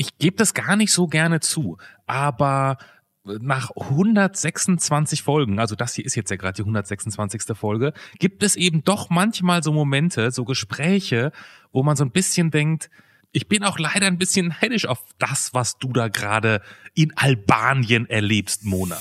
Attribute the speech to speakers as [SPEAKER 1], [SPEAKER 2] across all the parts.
[SPEAKER 1] ich gebe das gar nicht so gerne zu, aber nach 126 Folgen, also das hier ist jetzt ja gerade die 126. Folge, gibt es eben doch manchmal so Momente, so Gespräche, wo man so ein bisschen denkt, ich bin auch leider ein bisschen neidisch auf das, was du da gerade in Albanien erlebst, Mona.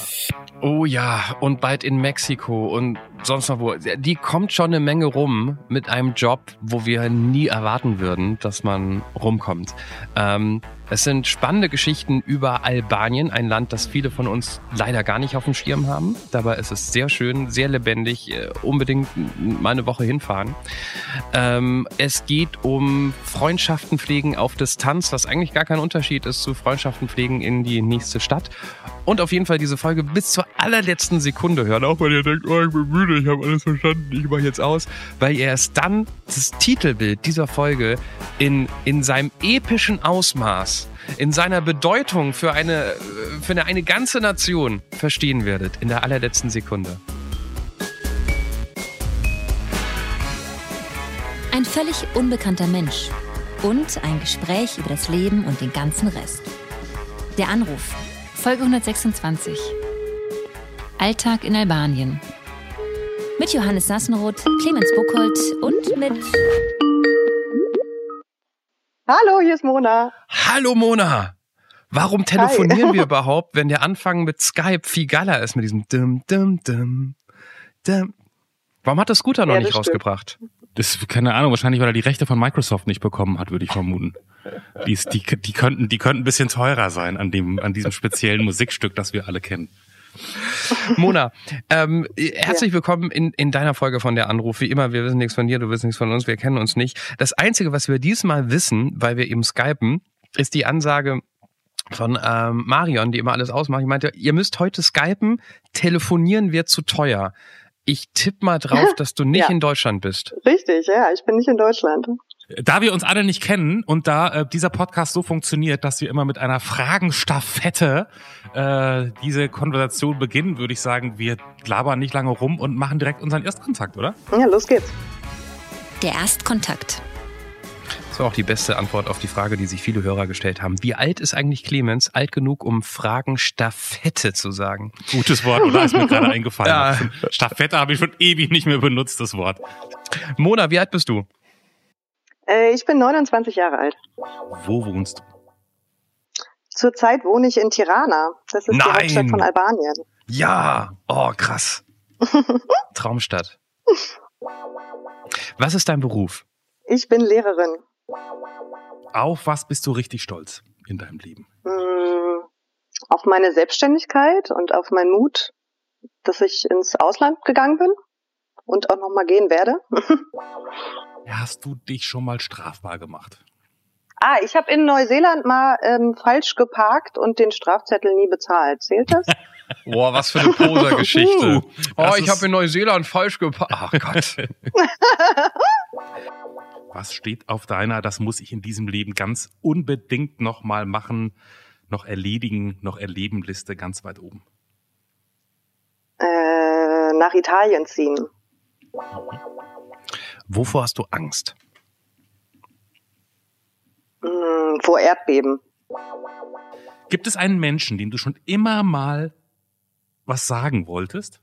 [SPEAKER 2] Oh ja, und bald in Mexiko und sonst noch wo. Die kommt schon eine Menge rum mit einem Job, wo wir nie erwarten würden, dass man rumkommt. Ähm, es sind spannende Geschichten über Albanien, ein Land, das viele von uns leider gar nicht auf dem Schirm haben. Dabei ist es sehr schön, sehr lebendig. Äh, unbedingt mal eine Woche hinfahren. Ähm, es geht um Freundschaften pflegen auf Distanz, was eigentlich gar kein Unterschied ist zu Freundschaften pflegen in die nächste Stadt. Und auf jeden Fall diese Folge bis zur allerletzten Sekunde hören, auch wenn ihr denkt, oh, ich bin müde, ich habe alles verstanden, ich mache jetzt aus, weil ihr erst dann das Titelbild dieser Folge in, in seinem epischen Ausmaß in seiner Bedeutung für eine, für eine, eine ganze Nation verstehen werdet in der allerletzten Sekunde.
[SPEAKER 3] Ein völlig unbekannter Mensch und ein Gespräch über das Leben und den ganzen Rest. Der Anruf, Folge 126. Alltag in Albanien. Mit Johannes Sassenroth, Clemens Buchholz und mit
[SPEAKER 4] Hallo, hier ist Mona.
[SPEAKER 2] Hallo Mona. Warum telefonieren Hi. wir überhaupt, wenn der Anfang mit Skype viel geiler ist mit diesem dim dim dim dim? Warum hat das Scooter noch ja, nicht rausgebracht?
[SPEAKER 1] Das keine Ahnung, wahrscheinlich weil er die Rechte von Microsoft nicht bekommen hat, würde ich vermuten. Die, die, die könnten die könnten ein bisschen teurer sein an dem an diesem speziellen Musikstück, das wir alle kennen.
[SPEAKER 2] Mona, ähm, herzlich ja. willkommen in, in deiner Folge von der Anruf. Wie immer, wir wissen nichts von dir, du wissen nichts von uns, wir kennen uns nicht. Das Einzige, was wir diesmal wissen, weil wir eben skypen, ist die Ansage von ähm, Marion, die immer alles ausmacht. Ich meinte, ihr müsst heute skypen, telefonieren wird zu teuer. Ich tippe mal drauf, dass du nicht ja. in Deutschland bist.
[SPEAKER 4] Richtig, ja, ich bin nicht in Deutschland.
[SPEAKER 1] Da wir uns alle nicht kennen und da äh, dieser Podcast so funktioniert, dass wir immer mit einer Fragenstaffette äh, diese Konversation beginnen, würde ich sagen, wir labern nicht lange rum und machen direkt unseren Erstkontakt, oder?
[SPEAKER 4] Ja, los geht's.
[SPEAKER 3] Der Erstkontakt.
[SPEAKER 2] Das war auch die beste Antwort auf die Frage, die sich viele Hörer gestellt haben. Wie alt ist eigentlich Clemens? Alt genug, um Fragenstaffette zu sagen.
[SPEAKER 1] Gutes Wort, oder? Ist mir gerade eingefallen. Ja. Staffette habe ich schon ewig nicht mehr benutzt, das Wort.
[SPEAKER 2] Mona, wie alt bist du?
[SPEAKER 4] Äh, ich bin 29 Jahre alt.
[SPEAKER 1] Wo wohnst du?
[SPEAKER 4] Zurzeit wohne ich in Tirana. Das ist Nein. die Hauptstadt von Albanien.
[SPEAKER 2] Ja, oh krass. Traumstadt. Was ist dein Beruf?
[SPEAKER 4] Ich bin Lehrerin.
[SPEAKER 1] Auf was bist du richtig stolz in deinem Leben?
[SPEAKER 4] Hm, auf meine Selbstständigkeit und auf meinen Mut, dass ich ins Ausland gegangen bin und auch noch mal gehen werde.
[SPEAKER 1] Hast du dich schon mal strafbar gemacht?
[SPEAKER 4] Ah, ich habe in Neuseeland mal ähm, falsch geparkt und den Strafzettel nie bezahlt. Zählt das?
[SPEAKER 2] Boah, was für eine Poser-Geschichte. oh, ich habe in Neuseeland falsch geparkt. Ach Gott.
[SPEAKER 1] was steht auf deiner, das muss ich in diesem Leben ganz unbedingt noch mal machen, noch erledigen, noch erleben Liste ganz weit oben?
[SPEAKER 4] Äh, nach Italien ziehen.
[SPEAKER 2] Wovor hast du Angst?
[SPEAKER 4] Hm, vor Erdbeben.
[SPEAKER 1] Gibt es einen Menschen, dem du schon immer mal was sagen wolltest,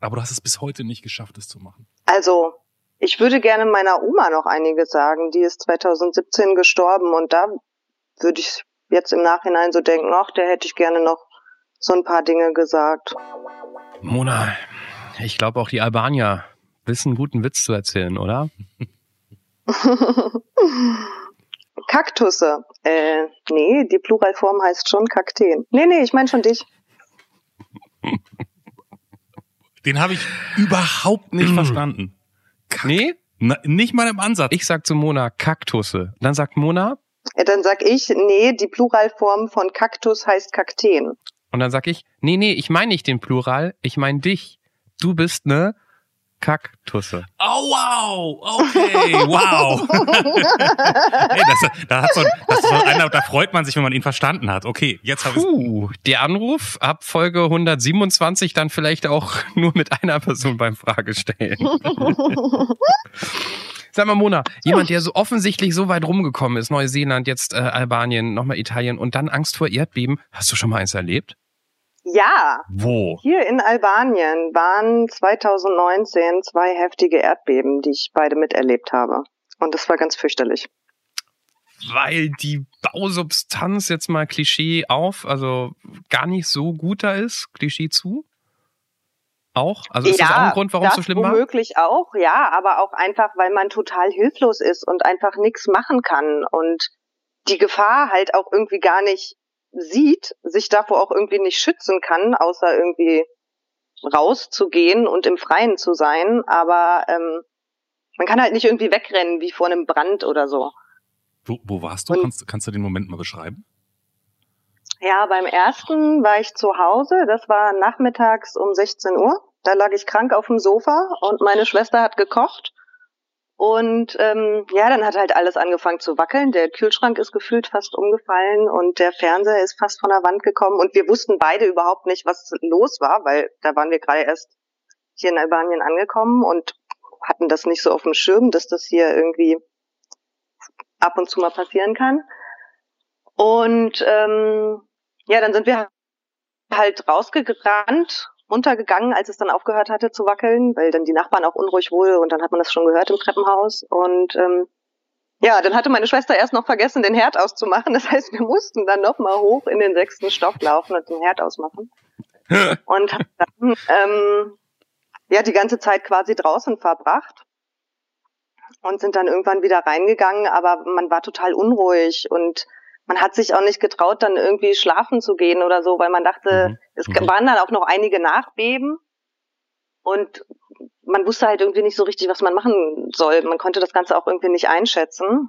[SPEAKER 1] aber du hast es bis heute nicht geschafft, es zu machen?
[SPEAKER 4] Also, ich würde gerne meiner Oma noch einiges sagen. Die ist 2017 gestorben und da würde ich jetzt im Nachhinein so denken, ach, der hätte ich gerne noch so ein paar Dinge gesagt.
[SPEAKER 2] Mona, ich glaube auch die Albanier wissen, guten Witz zu erzählen, oder?
[SPEAKER 4] Kaktusse. Äh, nee, die Pluralform heißt schon Kakteen. Nee, nee, ich meine schon dich.
[SPEAKER 1] Den habe ich überhaupt nicht verstanden.
[SPEAKER 2] Kak nee?
[SPEAKER 1] Na, nicht mal im Ansatz.
[SPEAKER 2] Ich sag zu Mona Kaktusse. Dann sagt Mona?
[SPEAKER 4] Ja, dann sag ich, nee, die Pluralform von Kaktus heißt Kakteen.
[SPEAKER 2] Und dann sag ich, nee, nee, ich meine nicht den Plural, ich meine dich. Du bist ne Kaktusse.
[SPEAKER 1] Oh wow, okay, wow. hey, das, da, hat so, das ist so einer, da freut man sich, wenn man ihn verstanden hat. Okay, jetzt habe
[SPEAKER 2] ich. Der Anruf ab Folge 127 dann vielleicht auch nur mit einer Person beim Fragestellen. Sag mal, Mona, jemand, der so offensichtlich so weit rumgekommen ist, Neuseeland, jetzt äh, Albanien, nochmal Italien und dann Angst vor Erdbeben, hast du schon mal eins erlebt?
[SPEAKER 4] Ja.
[SPEAKER 2] Wo?
[SPEAKER 4] Hier in Albanien waren 2019 zwei heftige Erdbeben, die ich beide miterlebt habe. Und das war ganz fürchterlich.
[SPEAKER 2] Weil die Bausubstanz jetzt mal Klischee auf, also gar nicht so gut da ist, Klischee zu? auch? Also ist ja, das auch ein Grund, warum es so schlimm war?
[SPEAKER 4] Womöglich auch, ja, aber auch einfach, weil man total hilflos ist und einfach nichts machen kann und die Gefahr halt auch irgendwie gar nicht sieht, sich davor auch irgendwie nicht schützen kann, außer irgendwie rauszugehen und im Freien zu sein. Aber ähm, man kann halt nicht irgendwie wegrennen wie vor einem Brand oder so.
[SPEAKER 1] Wo, wo warst du? kannst, kannst du den Moment mal beschreiben?
[SPEAKER 4] Ja, beim ersten war ich zu Hause. Das war nachmittags um 16 Uhr. Da lag ich krank auf dem Sofa und meine Schwester hat gekocht. Und ähm, ja, dann hat halt alles angefangen zu wackeln. Der Kühlschrank ist gefühlt fast umgefallen und der Fernseher ist fast von der Wand gekommen. Und wir wussten beide überhaupt nicht, was los war, weil da waren wir gerade erst hier in Albanien angekommen und hatten das nicht so auf dem Schirm, dass das hier irgendwie ab und zu mal passieren kann. Und ähm, ja, dann sind wir halt rausgerannt runtergegangen, als es dann aufgehört hatte zu wackeln, weil dann die Nachbarn auch unruhig wurde und dann hat man das schon gehört im Treppenhaus. Und ähm, ja, dann hatte meine Schwester erst noch vergessen, den Herd auszumachen. Das heißt, wir mussten dann nochmal hoch in den sechsten Stock laufen und den Herd ausmachen. und haben dann ähm, ja die ganze Zeit quasi draußen verbracht und sind dann irgendwann wieder reingegangen, aber man war total unruhig und man hat sich auch nicht getraut, dann irgendwie schlafen zu gehen oder so, weil man dachte, mhm. es mhm. waren dann auch noch einige Nachbeben und man wusste halt irgendwie nicht so richtig, was man machen soll. Man konnte das Ganze auch irgendwie nicht einschätzen.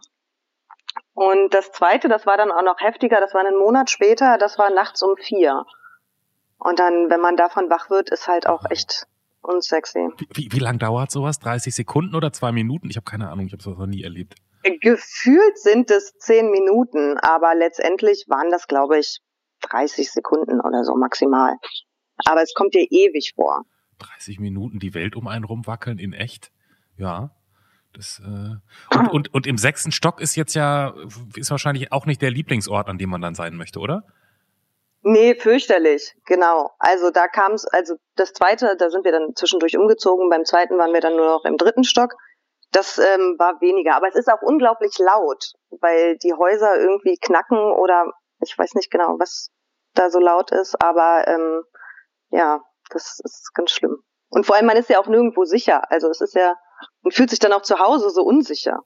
[SPEAKER 4] Und das zweite, das war dann auch noch heftiger, das war einen Monat später, das war nachts um vier. Und dann, wenn man davon wach wird, ist halt auch echt unsexy.
[SPEAKER 1] Wie, wie, wie lang dauert sowas? 30 Sekunden oder zwei Minuten? Ich habe keine Ahnung, ich habe sowas noch nie erlebt.
[SPEAKER 4] Gefühlt sind es zehn Minuten, aber letztendlich waren das, glaube ich, 30 Sekunden oder so maximal. Aber es kommt dir ewig vor.
[SPEAKER 1] 30 Minuten die Welt um einen rumwackeln in echt? Ja. Das, äh, und, und, und im sechsten Stock ist jetzt ja, ist wahrscheinlich auch nicht der Lieblingsort, an dem man dann sein möchte, oder?
[SPEAKER 4] Nee, fürchterlich, genau. Also da kam es, also das zweite, da sind wir dann zwischendurch umgezogen, beim zweiten waren wir dann nur noch im dritten Stock. Das ähm, war weniger. Aber es ist auch unglaublich laut, weil die Häuser irgendwie knacken oder ich weiß nicht genau, was da so laut ist, aber ähm, ja, das ist ganz schlimm. Und vor allem, man ist ja auch nirgendwo sicher. Also es ist ja, man fühlt sich dann auch zu Hause so unsicher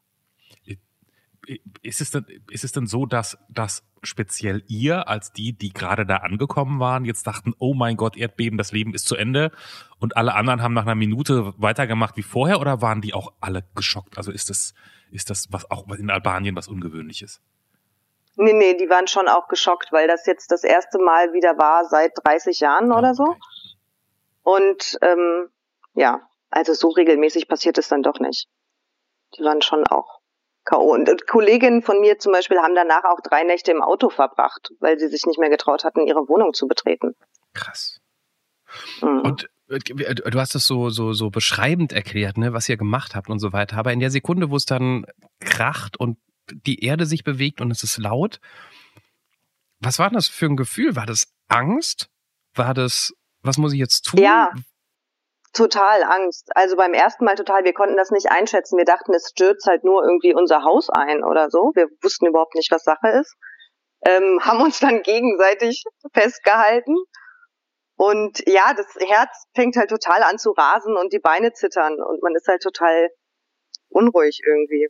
[SPEAKER 1] ist es denn, ist es denn so, dass, dass speziell ihr als die, die gerade da angekommen waren, jetzt dachten, oh mein Gott, Erdbeben, das Leben ist zu Ende und alle anderen haben nach einer Minute weitergemacht wie vorher oder waren die auch alle geschockt? Also ist das, ist das was auch in Albanien was Ungewöhnliches?
[SPEAKER 4] Nee, nee, die waren schon auch geschockt, weil das jetzt das erste Mal wieder war seit 30 Jahren oder okay. so. Und ähm, ja, also so regelmäßig passiert es dann doch nicht. Die waren schon auch K.O. Und Kolleginnen von mir zum Beispiel haben danach auch drei Nächte im Auto verbracht, weil sie sich nicht mehr getraut hatten, ihre Wohnung zu betreten.
[SPEAKER 2] Krass. Mhm. Und äh, du hast es so, so, so beschreibend erklärt, ne, was ihr gemacht habt und so weiter. Aber in der Sekunde, wo es dann kracht und die Erde sich bewegt und es ist laut, was war das für ein Gefühl? War das Angst? War das, was muss ich jetzt tun?
[SPEAKER 4] Ja, total Angst. Also beim ersten Mal total, wir konnten das nicht einschätzen. Wir dachten, es stürzt halt nur irgendwie unser Haus ein oder so. Wir wussten überhaupt nicht, was Sache ist. Ähm, haben uns dann gegenseitig festgehalten. Und ja, das Herz fängt halt total an zu rasen und die Beine zittern und man ist halt total unruhig irgendwie.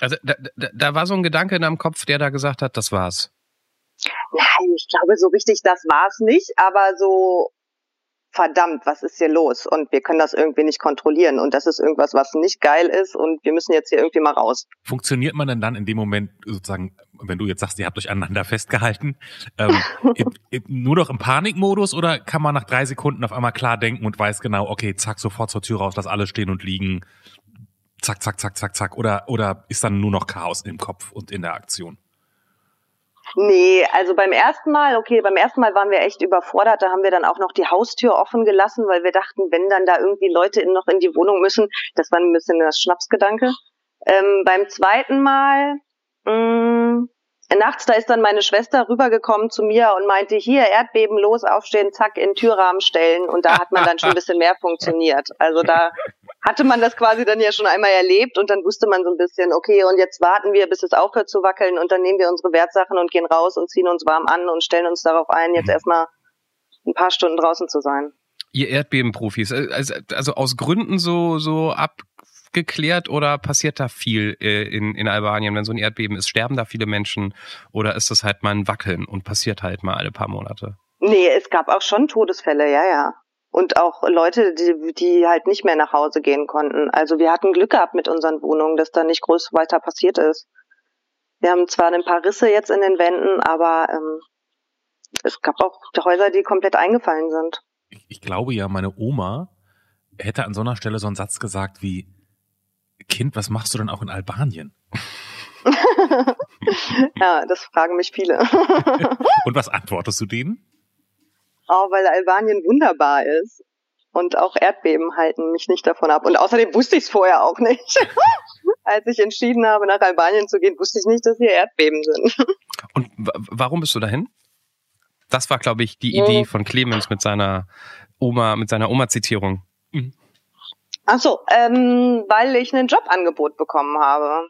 [SPEAKER 2] Also da, da, da war so ein Gedanke in deinem Kopf, der da gesagt hat, das war's.
[SPEAKER 4] Nein, ich glaube so richtig, das war's nicht, aber so verdammt, was ist hier los? Und wir können das irgendwie nicht kontrollieren. Und das ist irgendwas, was nicht geil ist. Und wir müssen jetzt hier irgendwie mal raus.
[SPEAKER 1] Funktioniert man denn dann in dem Moment sozusagen, wenn du jetzt sagst, ihr habt euch aneinander festgehalten, ähm, nur noch im Panikmodus oder kann man nach drei Sekunden auf einmal klar denken und weiß genau, okay, zack, sofort zur Tür raus, lass alle stehen und liegen. Zack, zack, zack, zack, zack. Oder, oder ist dann nur noch Chaos im Kopf und in der Aktion?
[SPEAKER 4] Nee, also beim ersten Mal, okay, beim ersten Mal waren wir echt überfordert. Da haben wir dann auch noch die Haustür offen gelassen, weil wir dachten, wenn dann da irgendwie Leute in, noch in die Wohnung müssen, das war ein bisschen das Schnapsgedanke. Ähm, beim zweiten Mal, mh, mm, nachts, da ist dann meine Schwester rübergekommen zu mir und meinte, hier, Erdbeben, los, aufstehen, zack, in den Türrahmen stellen. Und da hat man dann schon ein bisschen mehr funktioniert. Also da hatte man das quasi dann ja schon einmal erlebt und dann wusste man so ein bisschen, okay, und jetzt warten wir, bis es aufhört zu wackeln und dann nehmen wir unsere Wertsachen und gehen raus und ziehen uns warm an und stellen uns darauf ein, jetzt mhm. erstmal ein paar Stunden draußen zu sein.
[SPEAKER 2] Ihr Erdbebenprofis, äh, also, also aus Gründen so, so abgeklärt oder passiert da viel äh, in, in Albanien, wenn so ein Erdbeben ist? Sterben da viele Menschen oder ist das halt mal ein Wackeln und passiert halt mal alle paar Monate?
[SPEAKER 4] Nee, es gab auch schon Todesfälle, ja, ja und auch Leute, die, die halt nicht mehr nach Hause gehen konnten. Also wir hatten Glück gehabt mit unseren Wohnungen, dass da nicht groß weiter passiert ist. Wir haben zwar ein paar Risse jetzt in den Wänden, aber ähm, es gab auch Häuser, die komplett eingefallen sind.
[SPEAKER 1] Ich, ich glaube ja, meine Oma hätte an so einer Stelle so einen Satz gesagt wie, Kind, was machst du denn auch in Albanien?
[SPEAKER 4] ja, das fragen mich viele.
[SPEAKER 1] Und was antwortest du denen?
[SPEAKER 4] Oh, weil Albanien wunderbar ist. Und auch Erdbeben halten mich nicht davon ab. Und außerdem wusste ich es vorher auch nicht. Als ich entschieden habe, nach Albanien zu gehen, wusste ich nicht, dass hier Erdbeben sind.
[SPEAKER 2] Und warum bist du dahin? Das war, glaube ich, die Idee von Clemens mit seiner Oma, mit seiner Oma-Zitierung. Mhm.
[SPEAKER 4] Ach so, ähm, weil ich ein Jobangebot bekommen habe.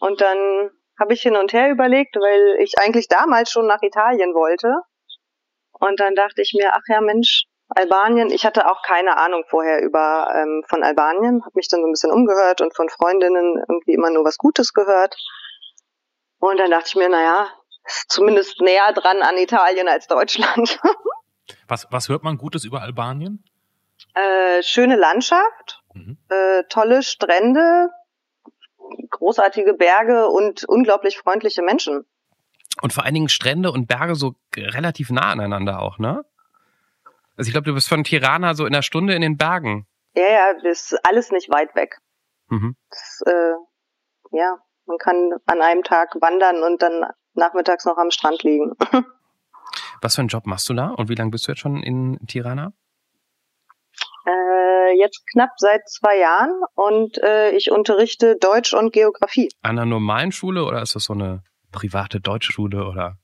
[SPEAKER 4] Und dann habe ich hin und her überlegt, weil ich eigentlich damals schon nach Italien wollte. Und dann dachte ich mir, ach ja, Mensch, Albanien. Ich hatte auch keine Ahnung vorher über ähm, von Albanien, habe mich dann so ein bisschen umgehört und von Freundinnen irgendwie immer nur was Gutes gehört. Und dann dachte ich mir, naja, ist zumindest näher dran an Italien als Deutschland.
[SPEAKER 1] was, was hört man Gutes über Albanien?
[SPEAKER 4] Äh, schöne Landschaft, mhm. äh, tolle Strände, großartige Berge und unglaublich freundliche Menschen.
[SPEAKER 2] Und vor allen Dingen Strände und Berge so relativ nah aneinander auch, ne? Also ich glaube, du bist von Tirana so in einer Stunde in den Bergen.
[SPEAKER 4] Ja, ja, das ist alles nicht weit weg. Mhm. Das, äh, ja, man kann an einem Tag wandern und dann nachmittags noch am Strand liegen.
[SPEAKER 2] Was für einen Job machst du da und wie lange bist du jetzt schon in Tirana?
[SPEAKER 4] Äh, jetzt knapp seit zwei Jahren und äh, ich unterrichte Deutsch und Geografie.
[SPEAKER 2] An einer normalen Schule oder ist das so eine private Deutschschule oder?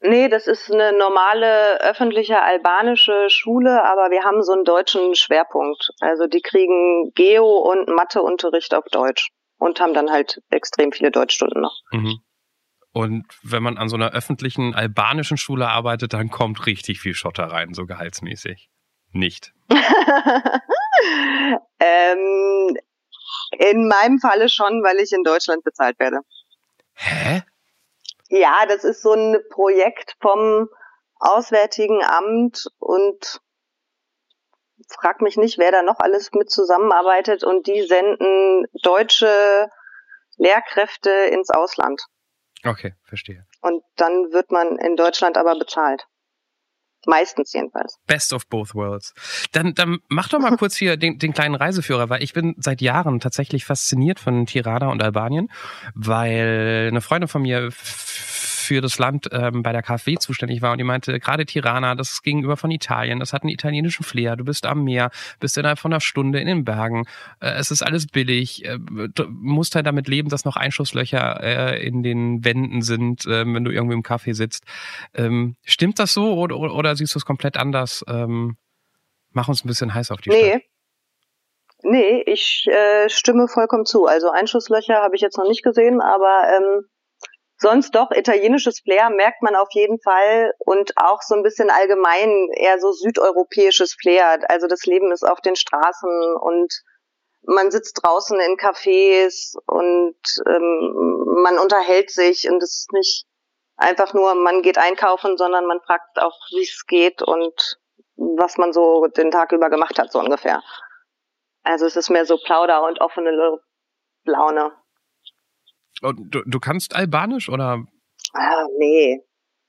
[SPEAKER 4] Nee, das ist eine normale öffentliche albanische Schule, aber wir haben so einen deutschen Schwerpunkt. Also die kriegen Geo- und Matheunterricht auf Deutsch und haben dann halt extrem viele Deutschstunden noch. Mhm.
[SPEAKER 2] Und wenn man an so einer öffentlichen albanischen Schule arbeitet, dann kommt richtig viel Schotter rein, so gehaltsmäßig. Nicht.
[SPEAKER 4] ähm, in meinem Falle schon, weil ich in Deutschland bezahlt werde.
[SPEAKER 2] Hä?
[SPEAKER 4] Ja, das ist so ein Projekt vom Auswärtigen Amt und frag mich nicht, wer da noch alles mit zusammenarbeitet und die senden deutsche Lehrkräfte ins Ausland.
[SPEAKER 2] Okay, verstehe.
[SPEAKER 4] Und dann wird man in Deutschland aber bezahlt. Meistens jedenfalls.
[SPEAKER 2] Best of both worlds. Dann, dann mach doch mal kurz hier den, den kleinen Reiseführer, weil ich bin seit Jahren tatsächlich fasziniert von Tirana und Albanien, weil eine Freundin von mir für das Land ähm, bei der KfW zuständig war und die meinte, gerade Tirana, das ist gegenüber von Italien, das hat einen italienischen Flair, du bist am Meer, bist innerhalb von einer Stunde in den Bergen, äh, es ist alles billig, äh, du musst halt damit leben, dass noch Einschusslöcher äh, in den Wänden sind, äh, wenn du irgendwie im Café sitzt. Ähm, stimmt das so oder, oder siehst du es komplett anders? Ähm, mach uns ein bisschen heiß auf die nee. Stadt.
[SPEAKER 4] Nee, ich äh, stimme vollkommen zu. Also Einschusslöcher habe ich jetzt noch nicht gesehen, aber ähm, sonst doch italienisches Flair merkt man auf jeden Fall und auch so ein bisschen allgemein eher so südeuropäisches Flair. Also das Leben ist auf den Straßen und man sitzt draußen in Cafés und ähm, man unterhält sich und es ist nicht einfach nur, man geht einkaufen, sondern man fragt auch, wie es geht und was man so den Tag über gemacht hat, so ungefähr. Also es ist mehr so Plauder und offene Laune.
[SPEAKER 2] Und du, du kannst Albanisch oder?
[SPEAKER 4] Ah, nee,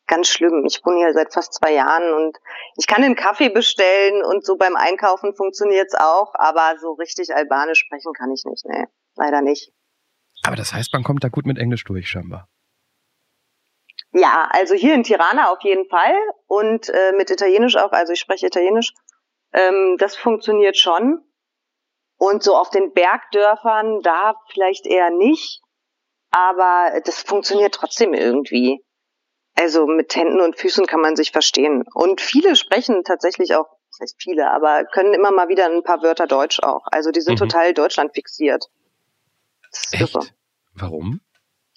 [SPEAKER 4] ganz schlimm. Ich wohne hier seit fast zwei Jahren und ich kann einen Kaffee bestellen und so beim Einkaufen funktioniert's auch, aber so richtig Albanisch sprechen kann ich nicht, nee, leider nicht.
[SPEAKER 2] Aber das heißt, man kommt da gut mit Englisch durch, scheinbar.
[SPEAKER 4] Ja, also hier in Tirana auf jeden Fall und äh, mit Italienisch auch, also ich spreche Italienisch. Ähm, das funktioniert schon. Und so auf den Bergdörfern, da vielleicht eher nicht. Aber das funktioniert trotzdem irgendwie. Also mit Händen und Füßen kann man sich verstehen. Und viele sprechen tatsächlich auch, das heißt viele, aber können immer mal wieder ein paar Wörter Deutsch auch. Also die sind mhm. total Deutschland fixiert.
[SPEAKER 2] Echt? Warum?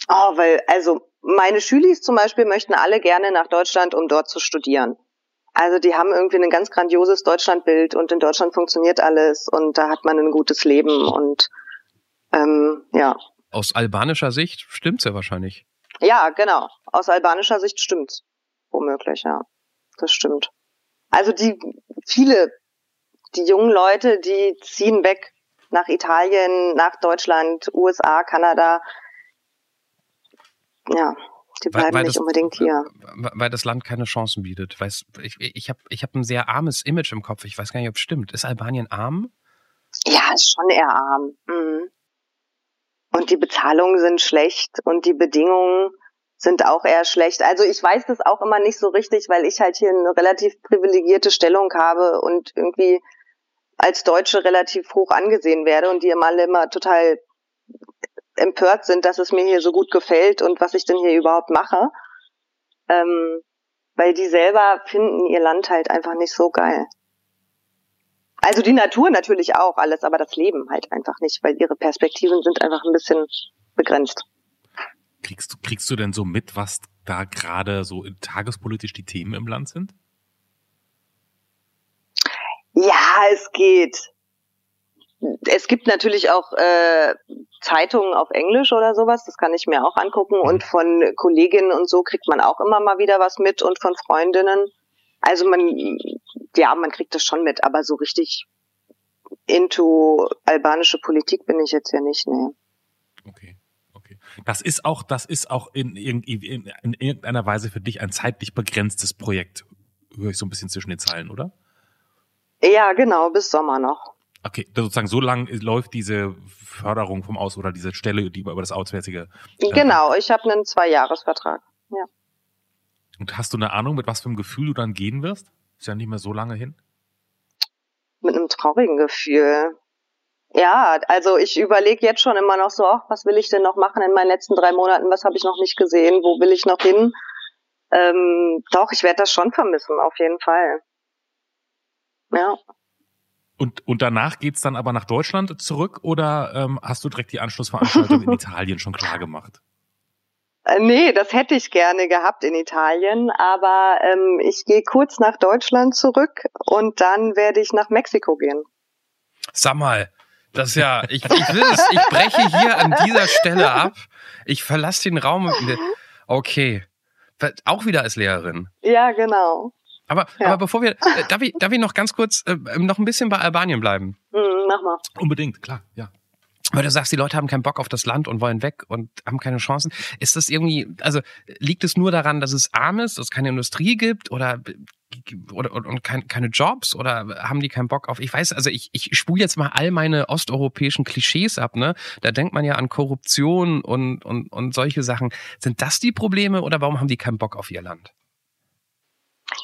[SPEAKER 4] Oh, weil, also meine Schülis zum Beispiel möchten alle gerne nach Deutschland, um dort zu studieren. Also die haben irgendwie ein ganz grandioses Deutschlandbild und in Deutschland funktioniert alles und da hat man ein gutes Leben und ähm, ja.
[SPEAKER 2] Aus albanischer Sicht stimmt's ja wahrscheinlich.
[SPEAKER 4] Ja, genau. Aus albanischer Sicht stimmt's. Womöglich, ja. Das stimmt. Also die viele, die jungen Leute, die ziehen weg nach Italien, nach Deutschland, USA, Kanada. Ja, die bleiben weil, weil nicht das, unbedingt hier.
[SPEAKER 2] Weil das Land keine Chancen bietet. Weiß, ich ich habe ich hab ein sehr armes Image im Kopf. Ich weiß gar nicht, ob es stimmt. Ist Albanien arm?
[SPEAKER 4] Ja, ist schon eher arm. Mhm. Und die Bezahlungen sind schlecht und die Bedingungen sind auch eher schlecht. Also ich weiß das auch immer nicht so richtig, weil ich halt hier eine relativ privilegierte Stellung habe und irgendwie als Deutsche relativ hoch angesehen werde und die immer alle immer total empört sind, dass es mir hier so gut gefällt und was ich denn hier überhaupt mache. Ähm, weil die selber finden ihr Land halt einfach nicht so geil. Also die Natur natürlich auch alles, aber das Leben halt einfach nicht, weil ihre Perspektiven sind einfach ein bisschen begrenzt.
[SPEAKER 1] Kriegst du, kriegst du denn so mit, was da gerade so tagespolitisch die Themen im Land sind?
[SPEAKER 4] Ja, es geht es gibt natürlich auch äh, Zeitungen auf Englisch oder sowas, das kann ich mir auch angucken. Mhm. Und von Kolleginnen und so kriegt man auch immer mal wieder was mit und von Freundinnen. Also man, ja, man kriegt das schon mit, aber so richtig into albanische Politik bin ich jetzt ja nicht, nee.
[SPEAKER 1] Okay. Okay. Das ist auch, das ist auch in, in, in, in irgendeiner Weise für dich ein zeitlich begrenztes Projekt. Höre ich so ein bisschen zwischen den Zeilen, oder?
[SPEAKER 4] Ja, genau, bis Sommer noch.
[SPEAKER 1] Okay, sozusagen so lang läuft diese Förderung vom Aus oder diese Stelle, die über das Auswärtige.
[SPEAKER 4] Äh, genau, ich habe einen Zwei-Jahres-Vertrag. Ja.
[SPEAKER 1] Und hast du eine Ahnung, mit was für einem Gefühl du dann gehen wirst? Ist ja nicht mehr so lange hin.
[SPEAKER 4] Mit einem traurigen Gefühl. Ja, also ich überlege jetzt schon immer noch so, ach, was will ich denn noch machen in meinen letzten drei Monaten? Was habe ich noch nicht gesehen? Wo will ich noch hin? Ähm, doch, ich werde das schon vermissen, auf jeden Fall. Ja.
[SPEAKER 1] Und, und danach geht's dann aber nach Deutschland zurück oder ähm, hast du direkt die Anschlussveranstaltung in Italien schon klar gemacht?
[SPEAKER 4] Äh, nee, das hätte ich gerne gehabt in Italien, aber ähm, ich gehe kurz nach Deutschland zurück und dann werde ich nach Mexiko gehen.
[SPEAKER 2] Sag mal, das ist ja, ich, ich will es, ich breche hier an dieser Stelle ab. Ich verlasse den Raum. Okay. Auch wieder als Lehrerin.
[SPEAKER 4] Ja, genau.
[SPEAKER 2] Aber, ja. aber bevor wir, äh, darf, ich, darf ich noch ganz kurz äh, noch ein bisschen bei Albanien bleiben?
[SPEAKER 4] Mhm, mach mal.
[SPEAKER 1] Unbedingt, klar, ja.
[SPEAKER 2] Weil du sagst, die Leute haben keinen Bock auf das Land und wollen weg und haben keine Chancen. Ist das irgendwie, also liegt es nur daran, dass es arm ist, dass es keine Industrie gibt oder oder und kein, keine Jobs oder haben die keinen Bock auf? Ich weiß, also ich, ich spule jetzt mal all meine osteuropäischen Klischees ab, ne? Da denkt man ja an Korruption und, und, und solche Sachen. Sind das die Probleme oder warum haben die keinen Bock auf ihr Land?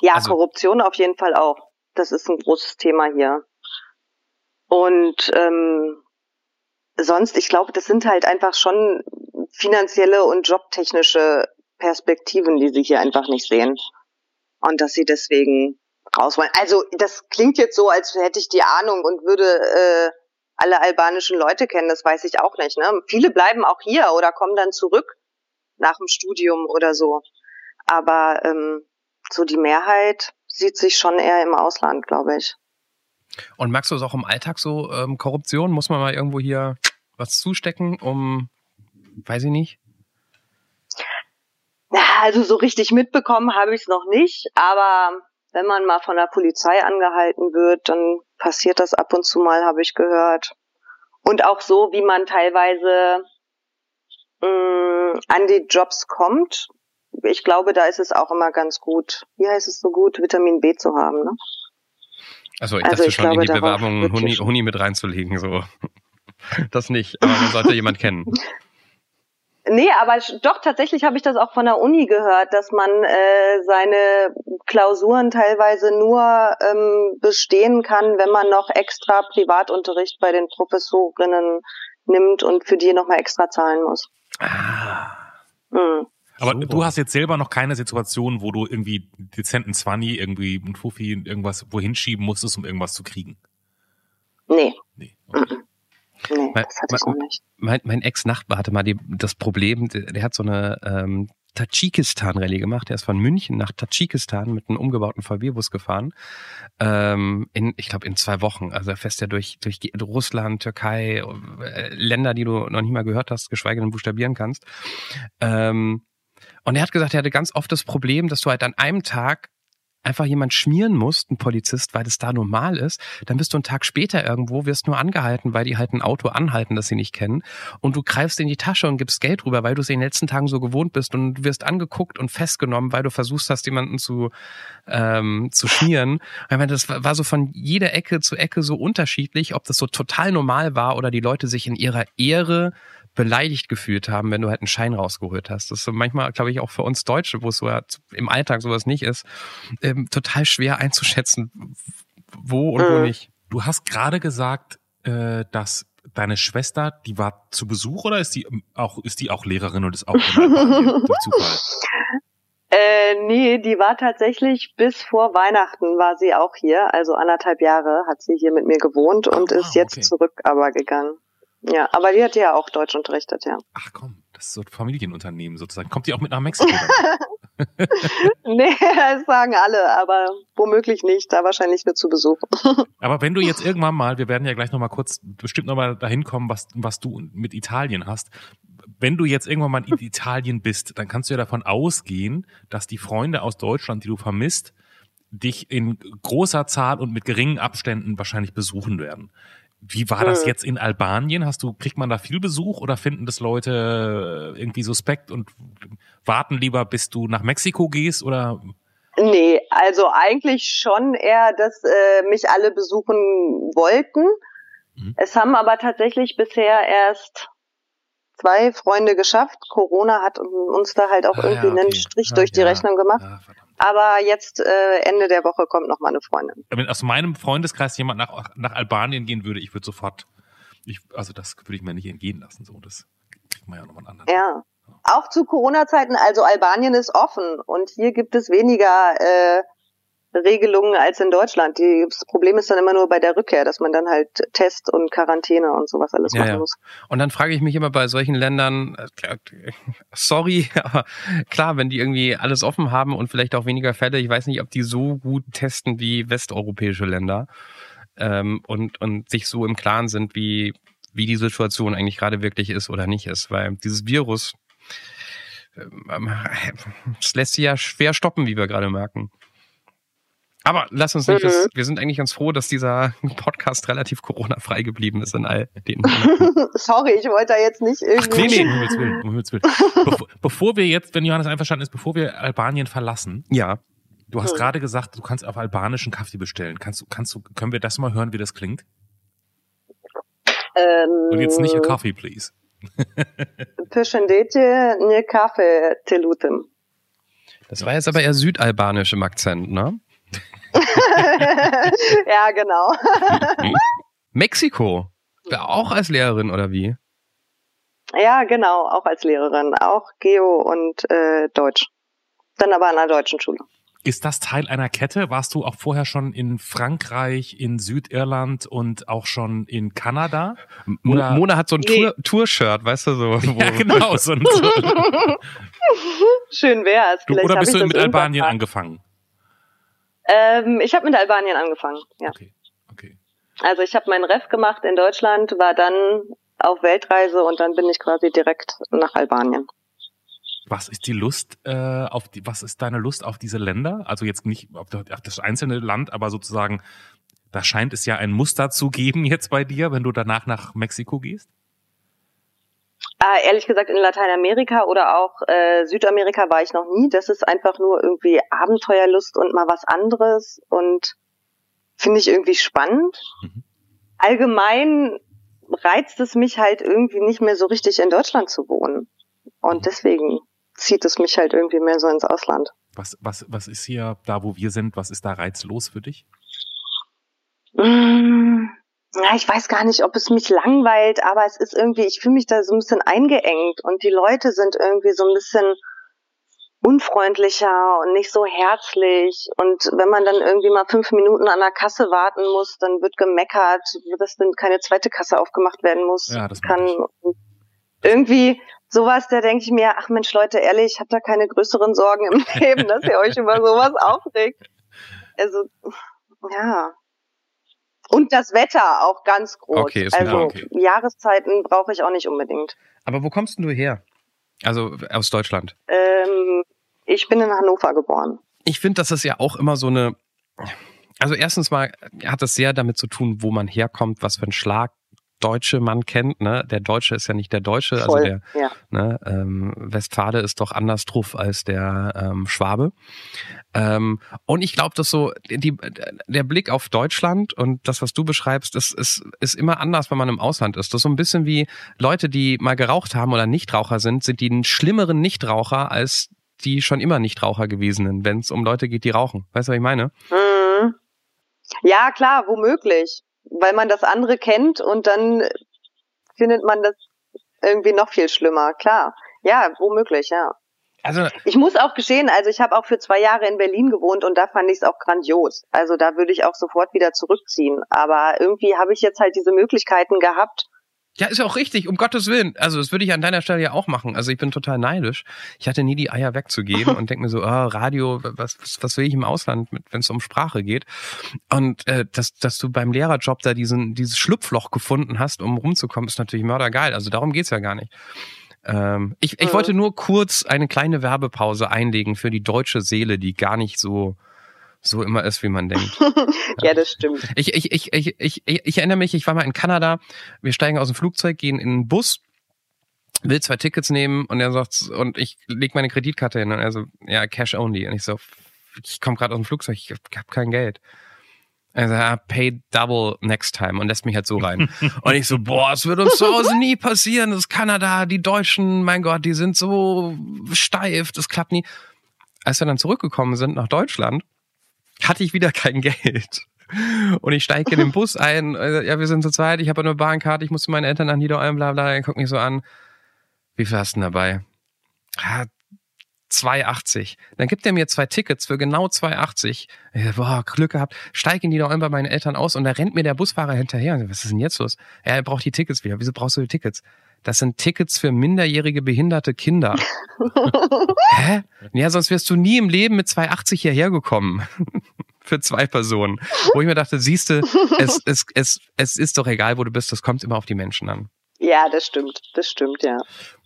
[SPEAKER 4] Ja, also, Korruption auf jeden Fall auch. Das ist ein großes Thema hier. Und ähm, sonst, ich glaube, das sind halt einfach schon finanzielle und jobtechnische Perspektiven, die sie hier einfach nicht sehen. Und dass sie deswegen raus wollen. Also das klingt jetzt so, als hätte ich die Ahnung und würde äh, alle albanischen Leute kennen. Das weiß ich auch nicht. Ne? Viele bleiben auch hier oder kommen dann zurück nach dem Studium oder so. Aber ähm, so die Mehrheit sieht sich schon eher im Ausland, glaube ich.
[SPEAKER 2] Und merkst du es auch im Alltag so, ähm, Korruption? Muss man mal irgendwo hier was zustecken, um, weiß ich nicht?
[SPEAKER 4] Also so richtig mitbekommen habe ich es noch nicht, aber wenn man mal von der Polizei angehalten wird, dann passiert das ab und zu mal, habe ich gehört. Und auch so, wie man teilweise mh, mm, an die Jobs kommt, ich glaube, da ist es auch immer ganz gut, wie heißt es so gut, Vitamin B zu haben. Ne?
[SPEAKER 2] Also ich also dachte ich schon, glaube, in die Bewerbung Huni, Huni mit reinzulegen, so. Das nicht, aber man sollte jemand kennen.
[SPEAKER 4] Nee, aber doch, tatsächlich habe ich das auch von der Uni gehört, dass man äh, seine Klausuren teilweise nur ähm, bestehen kann, wenn man noch extra Privatunterricht bei den Professorinnen nimmt und für die nochmal extra zahlen muss.
[SPEAKER 2] Ah.
[SPEAKER 4] Mhm.
[SPEAKER 1] Aber
[SPEAKER 2] Super.
[SPEAKER 1] du hast jetzt selber noch keine Situation, wo du irgendwie dezenten Zwanni, irgendwie ein Fuffi, irgendwas wohin schieben musstest, um irgendwas zu kriegen.
[SPEAKER 4] Nee,
[SPEAKER 1] Nee. Okay.
[SPEAKER 4] nee,
[SPEAKER 2] Mein-
[SPEAKER 4] das hatte ich noch nicht.
[SPEAKER 2] Mein, mein Ex-Nachbar hatte mal die, das Problem, der, der hat so eine ähm, Tadschikistan-Rallye gemacht. Der ist von München nach Tadschikistan mit einem umgebauten VW-Bus gefahren. Ähm, in, ich glaube, in zwei Wochen. Also er fährst ja durch, durch Russland, Türkei, äh, Länder, die du noch nicht mal gehört hast, geschweige denn buchstabieren kannst. Ähm, und er hat gesagt, er hatte ganz oft das Problem, dass du halt an einem Tag einfach jemand schmieren musst, ein Polizist, weil das da normal ist, dann bist du einen Tag später irgendwo, wirst nur angehalten, weil die halt ein Auto anhalten, das sie nicht kennen. Und du greifst in die Tasche und gibst Geld rüber, weil du es in den letzten Tagen so gewohnt bist. Und du wirst angeguckt und festgenommen, weil du versuchst hast, jemanden zu, ähm, zu schmieren. Ich meine, das war so von jeder Ecke zu Ecke so unterschiedlich, ob das so total normal war oder die Leute sich in ihrer Ehre beleidigt gefühlt haben, wenn du halt einen Schein rausgeholt hast. Das ist so manchmal, glaube ich, auch für uns Deutsche, wo es so ja im Alltag sowas nicht ist, ähm, total schwer einzuschätzen, wo und wo
[SPEAKER 4] Mhm.
[SPEAKER 2] nicht.
[SPEAKER 1] Du hast gerade gesagt, äh, dass deine Schwester, die war zu Besuch oder ist die ähm, auch, ist die auch Lehrerin und ist auch durch Zufall?
[SPEAKER 4] Äh, nee, die war tatsächlich bis vor Weihnachten war sie auch hier, also anderthalb Jahre hat sie hier mit mir gewohnt und
[SPEAKER 1] Ah,
[SPEAKER 4] ist jetzt
[SPEAKER 1] okay.
[SPEAKER 4] zurück aber gegangen. Ja, aber die hat ja auch Deutsch unterrichtet, ja.
[SPEAKER 1] Ach komm, das ist so ein Familienunternehmen sozusagen. Kommt die auch mit nach Mexiko?
[SPEAKER 4] Nee, das sagen alle, aber womöglich nicht, da wahrscheinlich nur zu Besuch.
[SPEAKER 1] Aber wenn du jetzt irgendwann mal, wir werden ja gleich nochmal kurz bestimmt nochmal dahin kommen, was, was du mit Italien hast. Wenn du jetzt irgendwann mal in Italien bist, dann kannst du ja davon ausgehen, dass die Freunde aus Deutschland, die du vermisst, dich in großer Zahl und mit geringen Abständen wahrscheinlich besuchen werden. Wie war das jetzt in Albanien? Hast du, kriegt man da viel Besuch oder finden das Leute irgendwie suspekt und warten lieber, bis du nach Mexiko gehst oder?
[SPEAKER 4] Nee, also eigentlich schon eher, dass äh, mich alle besuchen wollten.
[SPEAKER 1] Mhm.
[SPEAKER 4] Es haben aber tatsächlich bisher erst zwei Freunde geschafft. Corona hat uns da halt auch
[SPEAKER 1] Ah,
[SPEAKER 4] irgendwie
[SPEAKER 1] ja,
[SPEAKER 4] einen
[SPEAKER 1] okay.
[SPEAKER 4] Strich
[SPEAKER 1] Ah,
[SPEAKER 4] durch die
[SPEAKER 1] ja.
[SPEAKER 4] Rechnung gemacht.
[SPEAKER 1] Ah.
[SPEAKER 4] Aber jetzt äh, Ende der Woche kommt noch mal eine Freundin.
[SPEAKER 1] wenn aus meinem Freundeskreis jemand nach, nach Albanien gehen würde, ich würde sofort, ich, also das würde ich mir nicht entgehen lassen. So, das kriegt man ja nochmal einen anderen.
[SPEAKER 4] Ja. Auch zu Corona-Zeiten, also Albanien ist offen und hier gibt es weniger äh, Regelungen als in Deutschland. Die, das Problem ist dann immer nur bei der Rückkehr, dass man dann halt Test und Quarantäne und sowas alles
[SPEAKER 2] Ja,
[SPEAKER 4] machen
[SPEAKER 2] ja.
[SPEAKER 4] muss.
[SPEAKER 2] Und dann frage ich mich immer bei solchen Ländern, äh, sorry, aber klar, wenn die irgendwie alles offen haben und vielleicht auch weniger Fälle, ich weiß nicht, ob die so gut testen wie westeuropäische Länder ähm, und, und sich so im Klaren sind, wie, wie die Situation eigentlich gerade wirklich ist oder nicht ist. Weil dieses Virus, ähm, es lässt sich ja schwer stoppen, wie wir gerade merken. Aber lass uns nicht,
[SPEAKER 4] Mhm.
[SPEAKER 2] das, wir sind eigentlich ganz froh, dass dieser Podcast relativ Corona-frei geblieben ist in all den.
[SPEAKER 4] Sorry, ich wollte da jetzt nicht
[SPEAKER 1] Ach,
[SPEAKER 4] irgendwie.
[SPEAKER 1] nee, nee, um Himmels Willen, um Himmels Willen. Bevor, bevor wir jetzt, wenn Johannes einverstanden ist, bevor wir Albanien verlassen,
[SPEAKER 2] Ja.
[SPEAKER 1] du hast
[SPEAKER 4] Hm.
[SPEAKER 1] gerade gesagt, du kannst auf albanischen Kaffee bestellen. Kannst du, kannst du, können wir das mal hören, wie das klingt?
[SPEAKER 4] Ähm,
[SPEAKER 1] Und jetzt nicht a coffee, please.
[SPEAKER 4] Përshëndetje, një kafe të lutem.
[SPEAKER 2] Das war jetzt aber eher südalbanisch im Akzent, ne?
[SPEAKER 4] ja, genau.
[SPEAKER 2] Mexiko. Auch als Lehrerin oder wie?
[SPEAKER 4] Ja, genau, auch als Lehrerin, auch Geo und äh, Deutsch. Dann aber an einer deutschen Schule.
[SPEAKER 1] Ist das Teil einer Kette? Warst du auch vorher schon in Frankreich, in Südirland und auch schon in Kanada? Oder-
[SPEAKER 2] Mona hat so ein
[SPEAKER 4] Nee.
[SPEAKER 2] Tour- Tour-Shirt, weißt du so. Wo,
[SPEAKER 1] Ja, genau. So, ein- so.
[SPEAKER 4] Schön wär's.
[SPEAKER 1] Du,
[SPEAKER 4] Vielleicht
[SPEAKER 1] oder bist
[SPEAKER 4] ich
[SPEAKER 1] du mit Albanien angefangen?
[SPEAKER 4] Ähm, ich habe mit Albanien angefangen, ja.
[SPEAKER 1] Okay, okay.
[SPEAKER 4] Also ich habe meinen Ref gemacht in Deutschland, war dann auf Weltreise und dann bin ich quasi direkt nach Albanien.
[SPEAKER 1] Was ist die Lust äh, auf die, was ist deine Lust auf diese Länder? Also jetzt nicht auf das, auf das einzelne Land, aber sozusagen, da scheint es ja ein Muster zu geben jetzt bei dir, wenn du danach nach Mexiko gehst.
[SPEAKER 4] Ah, ehrlich gesagt, in Lateinamerika oder auch äh, Südamerika war ich noch nie. Das ist einfach nur irgendwie Abenteuerlust und mal was anderes und finde ich irgendwie spannend.
[SPEAKER 1] Mhm.
[SPEAKER 4] Allgemein reizt es mich halt irgendwie nicht mehr so richtig in Deutschland zu wohnen. Und deswegen zieht es mich halt irgendwie mehr so ins Ausland.
[SPEAKER 1] Was, was, was ist hier da, wo wir sind, was ist da reizlos für dich?
[SPEAKER 4] Mmh, ja, ich weiß gar nicht, ob es mich langweilt, aber es ist irgendwie, ich fühle mich da so ein bisschen eingeengt und die Leute sind irgendwie so ein bisschen unfreundlicher und nicht so herzlich. Und wenn man dann irgendwie mal fünf Minuten an der Kasse warten muss, dann wird gemeckert, dass dann keine zweite Kasse aufgemacht werden muss.
[SPEAKER 1] Ja, das
[SPEAKER 4] kann irgendwie sowas, da denke ich mir, ach Mensch, Leute, ehrlich, ich habe da keine größeren Sorgen im Leben, dass ihr euch über sowas aufregt. Also, ja. Und das Wetter auch ganz groß.
[SPEAKER 2] Okay, ist
[SPEAKER 4] also
[SPEAKER 2] okay.
[SPEAKER 4] Jahreszeiten brauche ich auch nicht unbedingt.
[SPEAKER 2] Aber wo kommst denn du her? Also aus Deutschland.
[SPEAKER 4] Ähm, ich bin in Hannover geboren.
[SPEAKER 2] Ich finde, das ist ja auch immer so eine. Also erstens mal hat es sehr damit zu tun, wo man herkommt, was für ein Schlag Deutsche man kennt. Ne? Der Deutsche ist ja nicht der Deutsche, also
[SPEAKER 4] Voll,
[SPEAKER 2] der
[SPEAKER 4] ja.
[SPEAKER 2] ne, ähm, Westfale ist doch anders drauf als der ähm, Schwabe. Ähm, und ich glaube, dass so die, der Blick auf Deutschland und das, was du beschreibst, ist, ist, ist immer anders, wenn man im Ausland ist. Das ist so ein bisschen wie Leute, die mal geraucht haben oder Nichtraucher sind, sind die einen schlimmeren Nichtraucher als die schon immer Nichtraucher gewesenen, wenn es um Leute geht, die rauchen. Weißt du, was ich meine?
[SPEAKER 4] Mhm. Ja, klar, womöglich. Weil man das andere kennt und dann findet man das irgendwie noch viel schlimmer. Klar. Ja, womöglich, ja.
[SPEAKER 2] Also
[SPEAKER 4] Ich muss auch gestehen, also ich habe auch für zwei Jahre in Berlin gewohnt und da fand ich es auch grandios. Also da würde ich auch sofort wieder zurückziehen. Aber irgendwie habe ich jetzt halt diese Möglichkeiten gehabt.
[SPEAKER 2] Ja, ist ja auch richtig, um Gottes Willen. Also das würde ich an deiner Stelle ja auch machen. Also ich bin total neidisch. Ich hatte nie die Eier wegzugeben und denke mir so, ah, Radio, was, was, was will ich im Ausland, wenn es um Sprache geht? Und äh, dass, dass du beim Lehrerjob da diesen, dieses Schlupfloch gefunden hast, um rumzukommen, ist natürlich mördergeil. Also darum geht's ja gar nicht. Ähm, ich ich
[SPEAKER 4] Mhm.
[SPEAKER 2] wollte nur kurz eine kleine Werbepause einlegen für die deutsche Seele, die gar nicht so so immer ist, wie man denkt.
[SPEAKER 4] ja, das stimmt.
[SPEAKER 2] Ich, ich, ich, ich, ich, ich erinnere mich, ich war mal in Kanada, wir steigen aus dem Flugzeug, gehen in einen Bus, will zwei Tickets nehmen und er sagt, und ich leg meine Kreditkarte hin und er so, ja, Cash only. Und ich so, ich komme gerade aus dem Flugzeug, ich hab, kein Geld. Er so, ja, pay double next time und lässt mich halt so rein. und ich so, boah, es wird uns zu Hause nie passieren, das ist Kanada, die Deutschen, mein Gott, die sind so steif, das klappt nie. Als wir dann zurückgekommen sind nach Deutschland, hatte ich wieder kein Geld. Und ich steige in den Bus ein, äh, ja, wir sind zu zweit, ich habe eine Bahnkarte, ich musste meine Eltern nach Niederalm, bla bla, er guckt mich so an. Wie viel hast du denn dabei? Ja, 2,80. Dann gibt er mir zwei Tickets für genau 2,80. Ich so, Boah, Glück gehabt. Steig in Niederalm bei meinen Eltern aus und da rennt mir der Busfahrer hinterher. Was ist denn jetzt los? Ja, er braucht die Tickets wieder. Wieso brauchst du die Tickets? Das sind Tickets für minderjährige behinderte Kinder. Hä? Ja, sonst wärst du nie im Leben mit 2,80 hierher gekommen. Für zwei Personen. Wo ich mir dachte, siehste, es, es, es, es ist doch egal, wo du bist, das kommt immer auf die Menschen an.
[SPEAKER 4] Ja, das stimmt. Das stimmt, ja.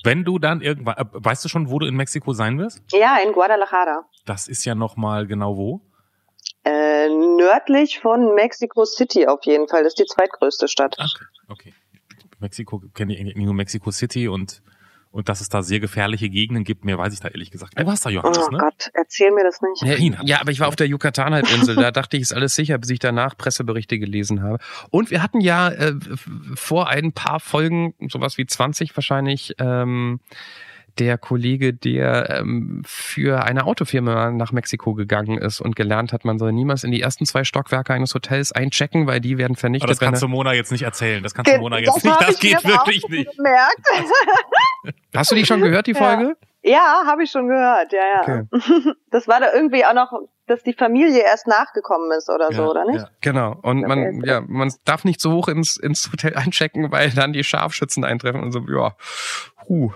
[SPEAKER 1] Wenn du dann irgendwann, äh, weißt du schon, wo du in Mexiko sein wirst?
[SPEAKER 4] Ja, in Guadalajara.
[SPEAKER 1] Das ist ja nochmal genau wo?
[SPEAKER 4] Äh, nördlich von Mexico City auf jeden Fall. Das ist die zweitgrößte Stadt.
[SPEAKER 1] Okay, okay. Mexiko kenne ich nur Mexico City und und dass es da sehr gefährliche Gegenden gibt, mehr weiß ich da ehrlich gesagt. Du warst da, Johannes,
[SPEAKER 4] Oh
[SPEAKER 1] ne?
[SPEAKER 4] Gott, erzähl mir das nicht.
[SPEAKER 1] Nein,
[SPEAKER 2] Ja, aber ich war auf der Yucatan-Halbinsel, da dachte ich, ist alles sicher, bis ich danach Presseberichte gelesen habe. Und wir hatten ja äh, vor ein paar Folgen, sowas wie 20 wahrscheinlich, ähm, der Kollege, der ähm, für eine Autofirma nach Mexiko gegangen ist und gelernt hat, man soll niemals in die ersten zwei Stockwerke eines Hotels einchecken, weil die werden
[SPEAKER 1] Aber
[SPEAKER 2] vernichtet.
[SPEAKER 1] das
[SPEAKER 2] wenn
[SPEAKER 1] kannst du Mona jetzt nicht erzählen. Das kannst du Mona jetzt nicht. Das
[SPEAKER 4] ich mir
[SPEAKER 1] geht
[SPEAKER 4] aber auch
[SPEAKER 1] wirklich nicht.
[SPEAKER 4] Gemerkt.
[SPEAKER 2] Hast du die schon gehört, die
[SPEAKER 4] Ja.
[SPEAKER 2] Folge?
[SPEAKER 4] Ja, habe ich schon gehört. Ja, ja. Das war da irgendwie auch noch, dass die Familie erst nachgekommen ist oder so, oder nicht?
[SPEAKER 1] Ja.
[SPEAKER 2] Genau. Und
[SPEAKER 4] Ja,
[SPEAKER 2] man,
[SPEAKER 4] okay.
[SPEAKER 2] ja, man darf nicht so hoch ins, ins Hotel einchecken, weil dann die Scharfschützen eintreffen und so, ja, huh.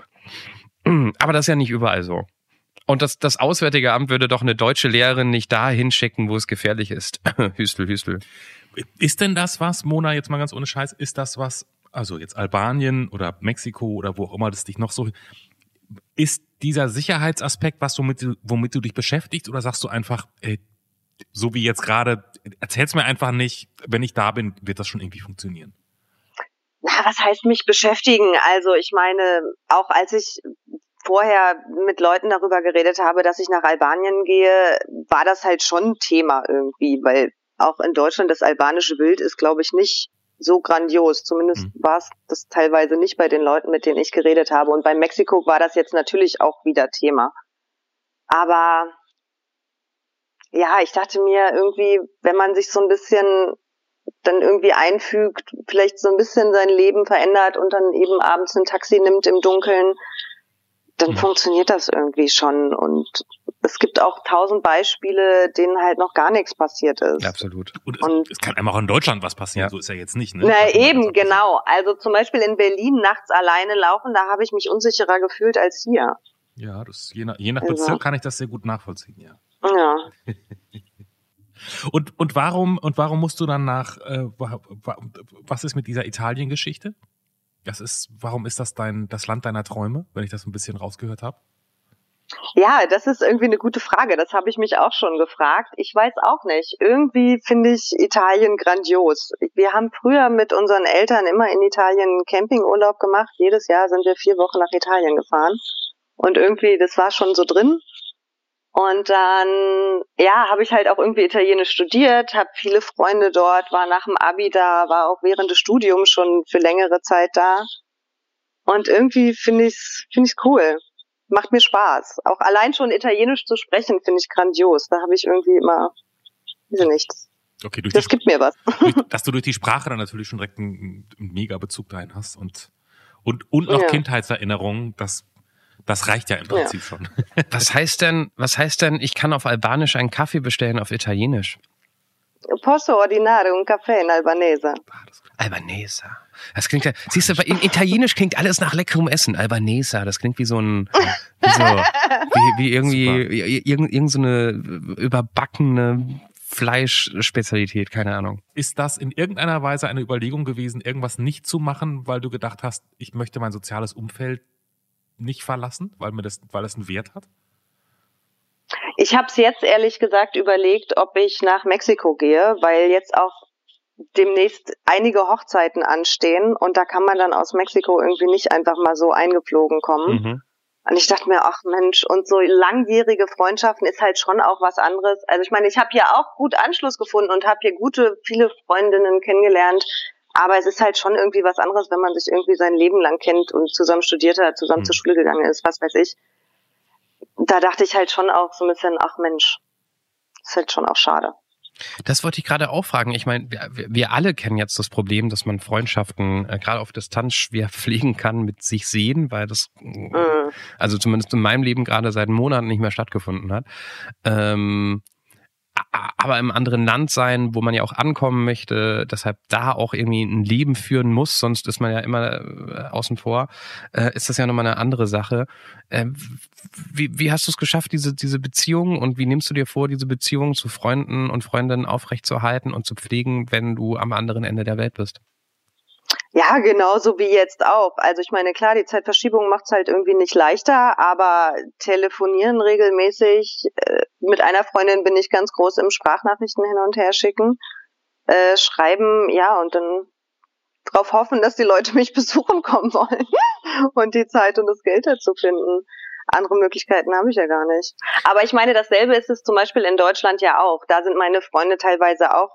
[SPEAKER 2] Aber das ist ja nicht überall so. Und das, das Auswärtige Amt würde doch eine deutsche Lehrerin nicht dahin schicken, wo es gefährlich ist. Hüstel, Hüstel.
[SPEAKER 1] Ist denn das was, Mona, jetzt mal ganz ohne Scheiß, ist das was, also jetzt Albanien oder Mexiko oder wo auch immer das dich noch so, ist dieser Sicherheitsaspekt was, womit du, womit du dich beschäftigst oder sagst du einfach, ey, so wie jetzt gerade, erzähl's mir einfach nicht, wenn ich da bin, wird das schon irgendwie funktionieren.
[SPEAKER 4] Na, was heißt mich beschäftigen? Also ich meine, auch als ich vorher mit Leuten darüber geredet habe, dass ich nach Albanien gehe, war das halt schon ein Thema irgendwie, weil auch in Deutschland das albanische Bild ist, glaube ich, nicht so grandios. Zumindest mhm. war es das teilweise nicht bei den Leuten, mit denen ich geredet habe. Und bei Mexiko war das jetzt natürlich auch wieder Thema. Aber ja, ich dachte mir irgendwie, wenn man sich so ein bisschen dann irgendwie einfügt, vielleicht so ein bisschen sein Leben verändert und dann eben abends ein Taxi nimmt im Dunkeln, dann mhm. funktioniert das irgendwie schon. Und es gibt auch tausend Beispiele, denen halt noch gar nichts passiert ist.
[SPEAKER 1] absolut. Und, und es, kann einem auch in Deutschland was passieren, ja. so ist ja jetzt nicht. Ne?
[SPEAKER 4] Na also, eben, genau. Also zum Beispiel in Berlin nachts alleine laufen, da habe ich mich unsicherer gefühlt als hier.
[SPEAKER 1] Ja, das, je nach, je nach Bezirk also. kann ich das sehr gut nachvollziehen, ja.
[SPEAKER 4] Ja.
[SPEAKER 1] und, und warum, und warum musst du dann nach, äh, was ist mit dieser Italien-Geschichte? Das ist, warum ist das dein, das Land deiner Träume, wenn ich das ein bisschen rausgehört habe?
[SPEAKER 4] Ja, das ist irgendwie eine gute Frage. Das habe ich mich auch schon gefragt. Ich weiß auch nicht. Irgendwie finde ich Italien grandios. Wir haben früher mit unseren Eltern immer in Italien Campingurlaub gemacht. Jedes Jahr sind wir vier Wochen nach Italien gefahren. Und irgendwie, das war schon so drin. Und dann, ja, habe ich halt auch irgendwie Italienisch studiert, habe viele Freunde dort, war nach dem Abi da, war auch während des Studiums schon für längere Zeit da. Und irgendwie finde ich's finde ich's cool. Macht mir Spaß. Auch allein schon Italienisch zu sprechen, finde ich grandios. Da habe ich irgendwie immer, weiß ich nicht.
[SPEAKER 1] Okay, durch
[SPEAKER 4] das die, gibt mir was.
[SPEAKER 1] Durch, dass du durch die Sprache dann natürlich schon direkt einen, einen mega Bezug dahin hast und und und noch ja. Kindheitserinnerungen, das das reicht ja im Prinzip ja. schon.
[SPEAKER 2] was heißt denn, was heißt denn, ich kann auf Albanisch einen Kaffee bestellen auf Italienisch?
[SPEAKER 4] Posso ordinare un caffè in albanese.
[SPEAKER 2] Albanese. Das klingt ja, siehst du, in Italienisch klingt alles nach leckerem Essen. Albanese, das klingt wie so ein, wie, so, wie, wie irgendwie, irgend, irgend so eine überbackene Fleischspezialität, keine Ahnung.
[SPEAKER 1] Ist das in irgendeiner Weise eine Überlegung gewesen, irgendwas nicht zu machen, weil du gedacht hast, ich möchte mein soziales Umfeld nicht verlassen, weil mir das, weil es einen Wert hat?
[SPEAKER 4] Ich habe es jetzt ehrlich gesagt überlegt, ob ich nach Mexiko gehe, weil jetzt auch demnächst einige Hochzeiten anstehen und da kann man dann aus Mexiko irgendwie nicht einfach mal so eingeflogen kommen. Mhm. Und ich dachte mir, ach Mensch, und so langjährige Freundschaften ist halt schon auch was anderes. Also ich meine, ich habe hier auch gut Anschluss gefunden und habe hier gute, viele Freundinnen kennengelernt, aber es ist halt schon irgendwie was anderes, wenn man sich irgendwie sein Leben lang kennt und zusammen studiert hat, zusammen mhm. zur Schule gegangen ist, was weiß ich. Da dachte ich halt schon auch so ein bisschen, ach Mensch, ist halt schon auch schade.
[SPEAKER 2] Das wollte ich gerade auch fragen. Ich meine, wir, wir, alle kennen jetzt das Problem, dass man Freundschaften äh, gerade auf Distanz schwer pflegen kann mit sich sehen, weil das, mhm. also zumindest in meinem Leben gerade seit Monaten nicht mehr stattgefunden hat. Ähm, aber im anderen Land sein, wo man ja auch ankommen möchte, deshalb da auch irgendwie ein Leben führen muss, sonst ist man ja immer äh, außen vor, äh, ist das ja nochmal eine andere Sache. Äh, wie, wie hast du es geschafft, diese, diese Beziehung und wie nimmst du dir vor, diese Beziehung zu Freunden und Freundinnen aufrechtzuerhalten und zu pflegen, wenn du am anderen Ende der Welt bist?
[SPEAKER 4] Ja, genauso wie jetzt auch. Also ich meine, klar, die Zeitverschiebung macht es halt irgendwie nicht leichter, aber telefonieren regelmäßig. Äh, mit einer Freundin bin ich ganz groß im Sprachnachrichten hin und her schicken. Äh, schreiben, ja, und dann darauf hoffen, dass die Leute mich besuchen kommen wollen und die Zeit und das Geld dazu finden. Andere Möglichkeiten habe ich ja gar nicht. Aber ich meine, dasselbe ist es zum Beispiel in Deutschland ja auch. Da sind meine Freunde teilweise auch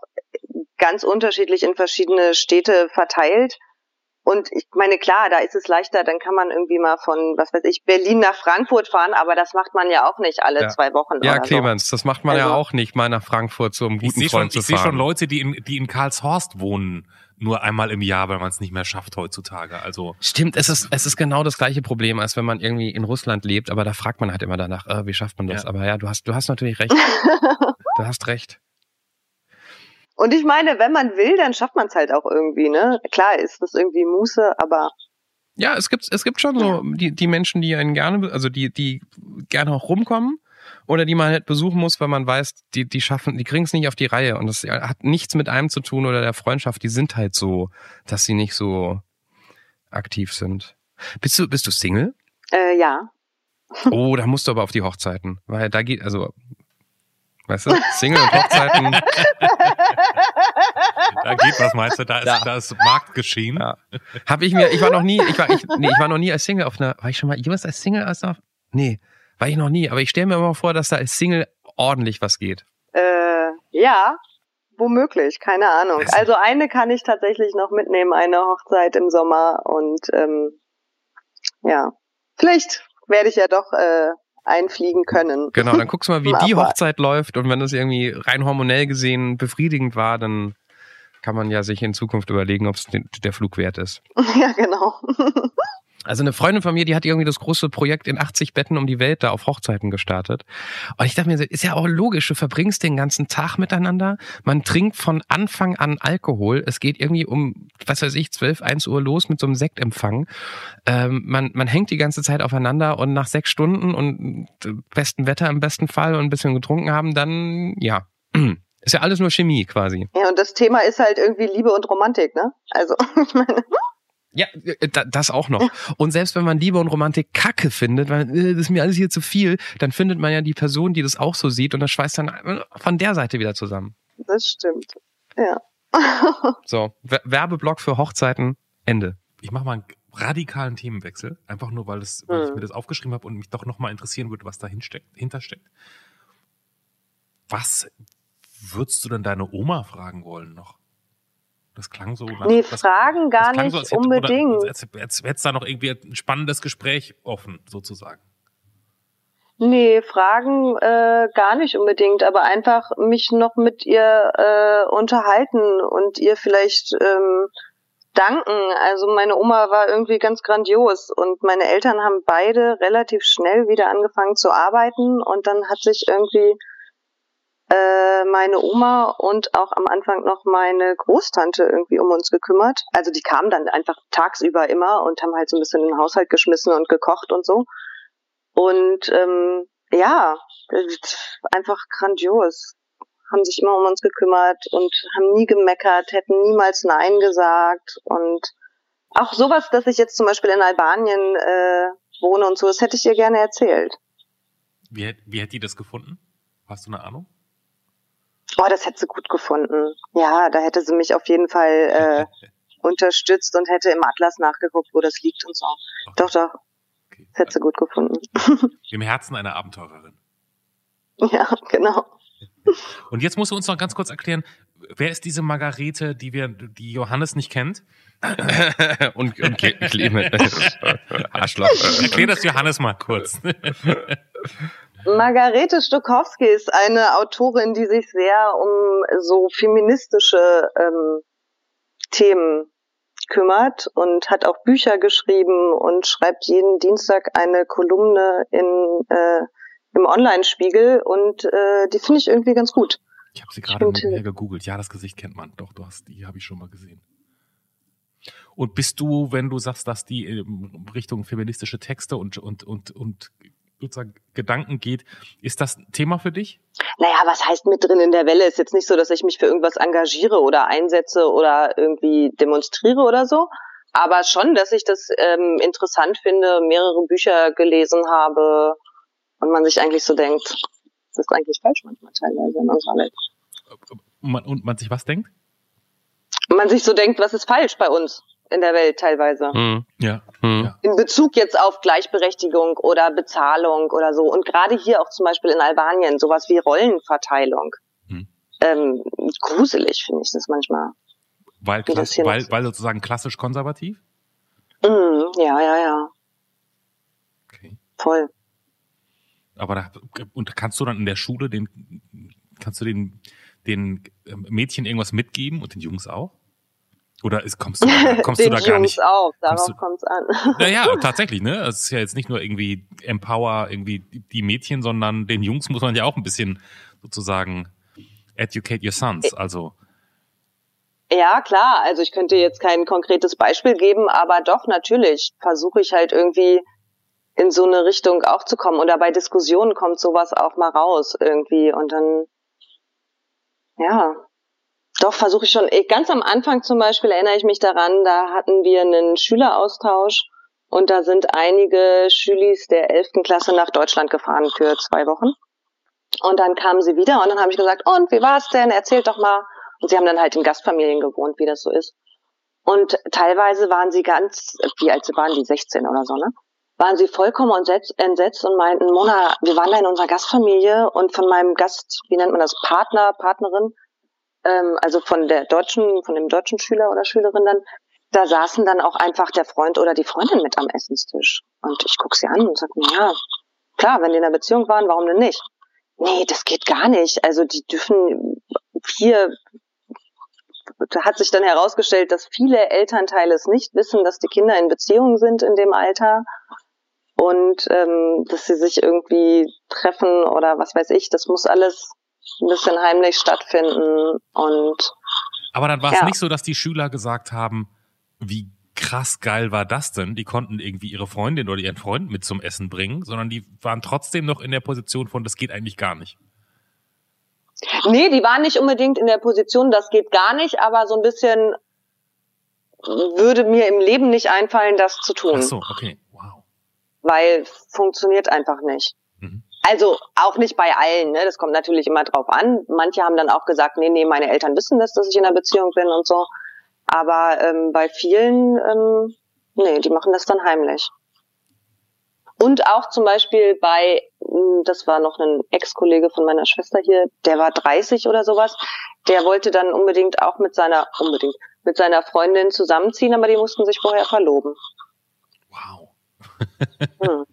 [SPEAKER 4] ganz unterschiedlich in verschiedene Städte verteilt. Und ich meine, klar, da ist es leichter, dann kann man irgendwie mal von, was weiß ich, Berlin nach Frankfurt fahren, aber das macht man ja auch nicht alle
[SPEAKER 2] ja.
[SPEAKER 4] zwei Wochen.
[SPEAKER 2] Ja, Clemens, so. das macht man also, ja auch nicht, mal nach Frankfurt so einem guten
[SPEAKER 1] ich
[SPEAKER 2] Freund
[SPEAKER 1] schon,
[SPEAKER 2] zu fahren.
[SPEAKER 1] Ich sehe schon Leute, die in, die in Karlshorst wohnen, nur einmal im Jahr, weil man es nicht mehr schafft heutzutage. Also
[SPEAKER 2] Stimmt, es ist, es ist genau das gleiche Problem, als wenn man irgendwie in Russland lebt, aber da fragt man halt immer danach, äh, wie schafft man das? Ja. Aber ja, du hast, du hast natürlich recht. du hast recht.
[SPEAKER 4] Und ich meine, wenn man will, dann schafft man es halt auch irgendwie, ne? Klar ist das irgendwie Muße, aber.
[SPEAKER 2] Ja, es gibt, es gibt schon so die, die Menschen, die einen gerne, also die, die gerne auch rumkommen oder die man halt besuchen muss, weil man weiß, die, die schaffen, die kriegen es nicht auf die Reihe und das hat nichts mit einem zu tun oder der Freundschaft, die sind halt so, dass sie nicht so aktiv sind. Bist du, bist du Single?
[SPEAKER 4] Äh, ja.
[SPEAKER 2] Oh, da musst du aber auf die Hochzeiten, weil da geht, also Weißt du? Single und Hochzeiten.
[SPEAKER 1] da geht was, meinst du? Da ist, ja. da ist Marktgeschehen. Ja.
[SPEAKER 2] Hab ich mir, ich war noch nie, ich war, ich, nee, ich war noch nie als Single auf einer, war ich schon mal jemals als Single als auf, nee, war ich noch nie, aber ich stelle mir immer vor, dass da als Single ordentlich was geht.
[SPEAKER 4] Äh, ja. womöglich, keine Ahnung. Also eine kann ich tatsächlich noch mitnehmen, eine Hochzeit im Sommer und ähm, ja, vielleicht werde ich ja doch äh, einfliegen können.
[SPEAKER 2] Genau, dann guckst du mal, wie die Hochzeit läuft und wenn das irgendwie rein hormonell gesehen befriedigend war, dann kann man ja sich in Zukunft überlegen, ob es der Flug wert ist.
[SPEAKER 4] Ja, genau.
[SPEAKER 2] Also eine Freundin von mir, die hat irgendwie das große Projekt in 80 Betten um die Welt da auf Hochzeiten gestartet. Und ich dachte mir, ist ja auch logisch, du verbringst den ganzen Tag miteinander. Man trinkt von Anfang an Alkohol. Es geht irgendwie um, was weiß ich, 12, 1 Uhr los mit so einem Sektempfang. Ähm, man, man hängt die ganze Zeit aufeinander und nach sechs Stunden und besten Wetter im besten Fall und ein bisschen getrunken haben, dann, ja, ist ja alles nur Chemie quasi.
[SPEAKER 4] Ja, und das Thema ist halt irgendwie Liebe und Romantik, ne? Also, ich meine.
[SPEAKER 2] Ja, äh, das auch noch. Und selbst wenn man Liebe und Romantik Kacke findet, weil äh, das ist mir alles hier zu viel, dann findet man ja die Person, die das auch so sieht und das schweißt dann äh, von der Seite wieder zusammen.
[SPEAKER 4] Das stimmt. Ja.
[SPEAKER 2] so, Werbeblock für Hochzeiten, Ende.
[SPEAKER 1] Ich mache mal einen radikalen Themenwechsel, einfach nur, weil, es, weil ich hm. mir das aufgeschrieben habe und mich doch nochmal interessieren würde, was dahinter steckt. Was würdest du denn deine Oma fragen wollen noch? Das klang so.
[SPEAKER 4] Nach, nee, das, Fragen gar nicht so, hätte, unbedingt. Oder,
[SPEAKER 1] als, als es da noch irgendwie ein spannendes Gespräch offen, sozusagen.
[SPEAKER 4] Nee, Fragen äh, gar nicht unbedingt, aber einfach mich noch mit ihr äh, unterhalten und ihr vielleicht ähm, danken. Also meine Oma war irgendwie ganz grandios und meine Eltern haben beide relativ schnell wieder angefangen zu arbeiten und dann hat sich irgendwie äh, meine Oma und auch am Anfang noch meine Großtante irgendwie um uns gekümmert. Also die kamen dann einfach tagsüber immer und haben halt so ein bisschen den Haushalt geschmissen und gekocht und so. Und ähm, ja, einfach grandios. Haben sich immer um uns gekümmert und haben nie gemeckert, hätten niemals Nein gesagt. Und auch sowas, dass ich jetzt zum Beispiel in Albanien äh, wohne und so, das hätte ich ihr gerne erzählt.
[SPEAKER 1] Wie, wie hätte die das gefunden? Hast du eine Ahnung?
[SPEAKER 4] Oh, das hätte sie gut gefunden. Ja, da hätte sie mich auf jeden Fall äh, unterstützt und hätte im Atlas nachgeguckt, wo das liegt und so. Okay. Doch, doch. Okay. Das hätte sie gut gefunden.
[SPEAKER 1] Im Herzen einer Abenteurerin.
[SPEAKER 4] Ja, genau.
[SPEAKER 1] Und jetzt musst du uns noch ganz kurz erklären, wer ist diese Margarete, die wir, die Johannes nicht kennt?
[SPEAKER 2] und, und Clemens.
[SPEAKER 1] Arschloch. Erklär das Johannes mal kurz.
[SPEAKER 4] Margarete Stokowski ist eine Autorin, die sich sehr um so feministische ähm, Themen kümmert und hat auch Bücher geschrieben und schreibt jeden Dienstag eine Kolumne in, äh, im Online-Spiegel und äh, die finde ich irgendwie ganz gut.
[SPEAKER 1] Ich habe sie gerade nebenher gegoogelt. Ja, das Gesicht kennt man. Doch, du hast die habe ich schon mal gesehen. Und bist du, wenn du sagst, dass die in Richtung feministische Texte und und und und sozusagen Gedanken geht. Ist das ein Thema für dich?
[SPEAKER 4] Naja, was heißt mit drin in der Welle? Ist jetzt nicht so, dass ich mich für irgendwas engagiere oder einsetze oder irgendwie demonstriere oder so. Aber schon, dass ich das ähm, interessant finde, mehrere Bücher gelesen habe und man sich eigentlich so denkt, das ist eigentlich falsch manchmal teilweise in unserer Welt.
[SPEAKER 1] Und man sich was denkt?
[SPEAKER 4] Man sich so denkt, was ist falsch bei uns? in der Welt teilweise.
[SPEAKER 1] Mhm. Ja.
[SPEAKER 4] Mhm. In Bezug jetzt auf Gleichberechtigung oder Bezahlung oder so. Und gerade hier auch zum Beispiel in Albanien, sowas wie Rollenverteilung. Mhm. Ähm, gruselig finde ich das manchmal.
[SPEAKER 1] Weil, das weil, weil sozusagen klassisch konservativ?
[SPEAKER 4] Mhm, ja, ja, ja. Okay. Voll.
[SPEAKER 1] Aber da, und kannst du dann in der Schule den, kannst du den, den Mädchen irgendwas mitgeben und den Jungs auch? Oder ist, kommst du, kommst du da gar nicht?
[SPEAKER 4] auch, darauf kommt's an.
[SPEAKER 1] Naja, tatsächlich, ne? Es ist ja jetzt nicht nur irgendwie Empower, irgendwie die Mädchen, sondern den Jungs muss man ja auch ein bisschen sozusagen educate your sons, also.
[SPEAKER 4] Ja, klar. Also ich könnte jetzt kein konkretes Beispiel geben, aber doch, natürlich versuche ich halt irgendwie in so eine Richtung auch zu kommen. Oder bei Diskussionen kommt sowas auch mal raus irgendwie und dann, ja, doch, versuche ich schon. Ganz am Anfang zum Beispiel erinnere ich mich daran, da hatten wir einen Schüleraustausch und da sind einige Schülis der 11. Klasse nach Deutschland gefahren für zwei Wochen. Und dann kamen sie wieder und dann habe ich gesagt, und wie war's denn? Erzählt doch mal. Und sie haben dann halt in Gastfamilien gewohnt, wie das so ist. Und teilweise waren sie ganz, wie alt waren die, 16 oder so, ne? Waren sie vollkommen entsetzt und meinten, Mona, wir waren da in unserer Gastfamilie und von meinem Gast, wie nennt man das, Partner, Partnerin, ähm, also von der deutschen, von dem deutschen Schüler oder Schülerin dann, da saßen dann auch einfach der Freund oder die Freundin mit am Essenstisch. Und ich guck sie an und sag mir, ja, klar, wenn die in einer Beziehung waren, warum denn nicht? Nee, das geht gar nicht. Also die dürfen hier da hat sich dann herausgestellt, dass viele Elternteile es nicht wissen, dass die Kinder in Beziehungen sind in dem Alter und ähm, dass sie sich irgendwie treffen oder was weiß ich. Das muss alles ein bisschen heimlich stattfinden und
[SPEAKER 1] aber dann war es ja. nicht so, dass die Schüler gesagt haben, wie krass geil war das denn? Die konnten irgendwie ihre Freundin oder ihren Freund mit zum Essen bringen, sondern die waren trotzdem noch in der Position von, das geht eigentlich gar nicht.
[SPEAKER 4] Nee, die waren nicht unbedingt in der Position, das geht gar nicht, aber so ein bisschen würde mir im Leben nicht einfallen, das zu tun. Ach
[SPEAKER 1] so, okay, wow.
[SPEAKER 4] Weil funktioniert einfach nicht. Mhm. Also auch nicht bei allen, ne? das kommt natürlich immer drauf an. Manche haben dann auch gesagt, nee, nee, meine Eltern wissen das, dass ich in einer Beziehung bin und so. Aber ähm, bei vielen, ähm, nee, die machen das dann heimlich. Und auch zum Beispiel bei, hm, das war noch ein Ex-Kollege von meiner Schwester hier, der war 30 oder sowas, der wollte dann unbedingt auch mit seiner, unbedingt, mit seiner Freundin zusammenziehen, aber die mussten sich vorher verloben.
[SPEAKER 1] Wow. hm.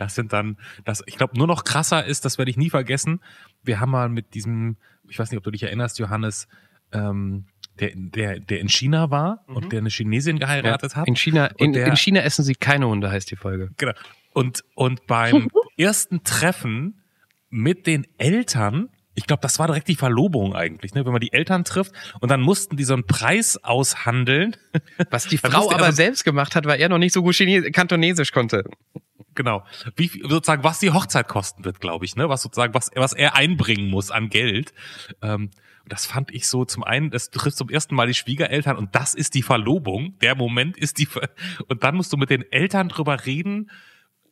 [SPEAKER 1] Das sind dann, das, ich glaube, nur noch krasser ist, das werde ich nie vergessen. Wir haben mal mit diesem, ich weiß nicht, ob du dich erinnerst, Johannes, ähm, der, der, der in China war mhm. und der eine Chinesin geheiratet ja, hat.
[SPEAKER 2] In China, in, der, in China essen sie keine Hunde, heißt die Folge.
[SPEAKER 1] Genau. Und, und beim ersten Treffen mit den Eltern, ich glaube, das war direkt die Verlobung eigentlich, ne? wenn man die Eltern trifft und dann mussten die so einen Preis aushandeln.
[SPEAKER 2] Was die Frau aber selbst gemacht hat, weil er noch nicht so gut Chines Kantonesisch konnte.
[SPEAKER 1] Genau. Wie sozusagen, was die Hochzeit kosten wird, glaube ich, ne? Was sozusagen, was, was er einbringen muss an Geld. Ähm, das fand ich so zum einen, das trifft zum ersten Mal die Schwiegereltern und das ist die Verlobung. Der Moment ist die, und dann musst du mit den Eltern drüber reden,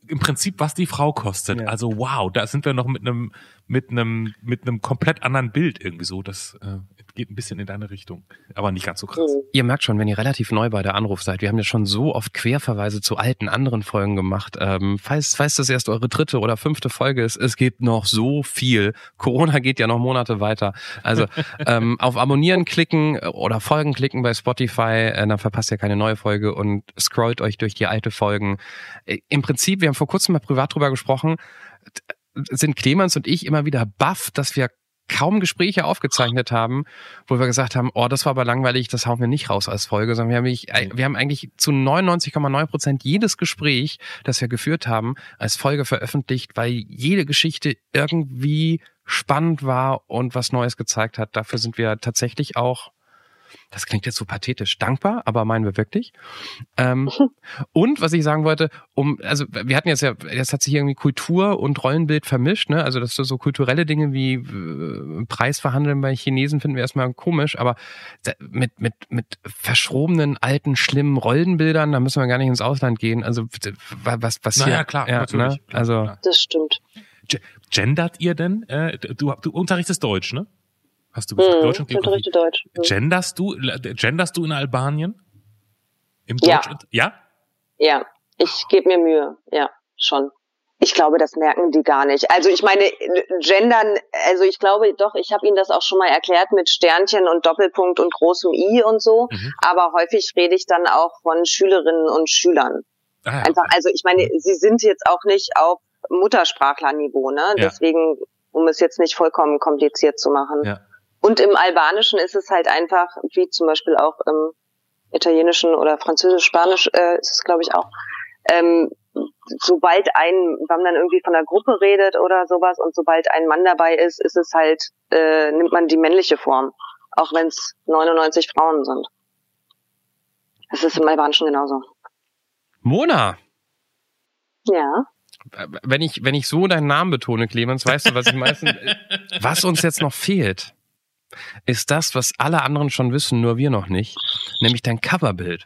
[SPEAKER 1] im Prinzip, was die Frau kostet. Ja. Also wow, da sind wir noch mit einem mit einem mit einem komplett anderen Bild irgendwie so. Das äh, geht ein bisschen in deine Richtung, aber nicht ganz so krass. Mhm.
[SPEAKER 2] Ihr merkt schon, wenn ihr relativ neu bei der Anruf seid, wir haben ja schon so oft Querverweise zu alten anderen Folgen gemacht. Ähm, falls, falls das erst eure dritte oder fünfte Folge ist, es gibt noch so viel. Corona geht ja noch Monate weiter. Also ähm, auf Abonnieren klicken oder Folgen klicken bei Spotify, äh, dann verpasst ihr keine neue Folge und scrollt euch durch die alte Folgen. Äh, Im Prinzip, wir haben vor kurzem mal privat drüber gesprochen, sind Clemens und ich immer wieder baff, dass wir kaum Gespräche aufgezeichnet haben, wo wir gesagt haben, oh, das war aber langweilig, das hauen wir nicht raus als Folge, sondern wir haben, nicht, wir haben eigentlich zu 99,9 Prozent jedes Gespräch, das wir geführt haben, als Folge veröffentlicht, weil jede Geschichte irgendwie spannend war und was Neues gezeigt hat. Dafür sind wir tatsächlich auch das klingt jetzt so pathetisch, dankbar, aber meinen wir wirklich. Ähm, und was ich sagen wollte, um, also wir hatten jetzt ja, jetzt hat sich irgendwie Kultur und Rollenbild vermischt, ne? Also das so, so kulturelle Dinge wie äh, Preisverhandeln bei Chinesen finden wir erstmal komisch, aber mit, mit, mit verschrobenen, alten, schlimmen Rollenbildern, da müssen wir gar nicht ins Ausland gehen. Also was, was
[SPEAKER 1] naja, hier. klar, ja, natürlich. Ne?
[SPEAKER 2] Klar, also,
[SPEAKER 4] das stimmt.
[SPEAKER 1] Gendert ihr denn? Äh, du, du unterrichtest Deutsch, ne? Hast du gesagt, hm, Deutsch und Geografie? Deutsch. Hm. Genderst du, genderst du in Albanien?
[SPEAKER 4] Im Deutsch? Ja. Ja? Ja, ich gebe mir Mühe, ja, schon. Ich glaube, das merken die gar nicht. Also ich meine, gendern, also ich glaube doch, ich habe Ihnen das auch schon mal erklärt mit Sternchen und Doppelpunkt und großem I und so. Mhm. Aber häufig rede ich dann auch von Schülerinnen und Schülern. Ah, Einfach, also ich meine, sie sind jetzt auch nicht auf Muttersprachlerniveau, ne? Ja. Deswegen, um es jetzt nicht vollkommen kompliziert zu machen. Ja. Und im Albanischen ist es halt einfach, wie zum Beispiel auch im Italienischen oder Französisch, Spanisch äh, ist es, glaube ich, auch, ähm, sobald ein, wenn man dann irgendwie von einer Gruppe redet oder sowas und sobald ein Mann dabei ist, ist es halt, äh, nimmt man die männliche Form, auch wenn es 99 Frauen sind. Das ist im Albanischen genauso.
[SPEAKER 2] Mona!
[SPEAKER 4] Ja.
[SPEAKER 2] Wenn ich, wenn ich so deinen Namen betone, Clemens, weißt du, was ich meistens, was uns jetzt noch fehlt? Ist das, was alle anderen schon wissen, nur wir noch nicht, nämlich dein Coverbild.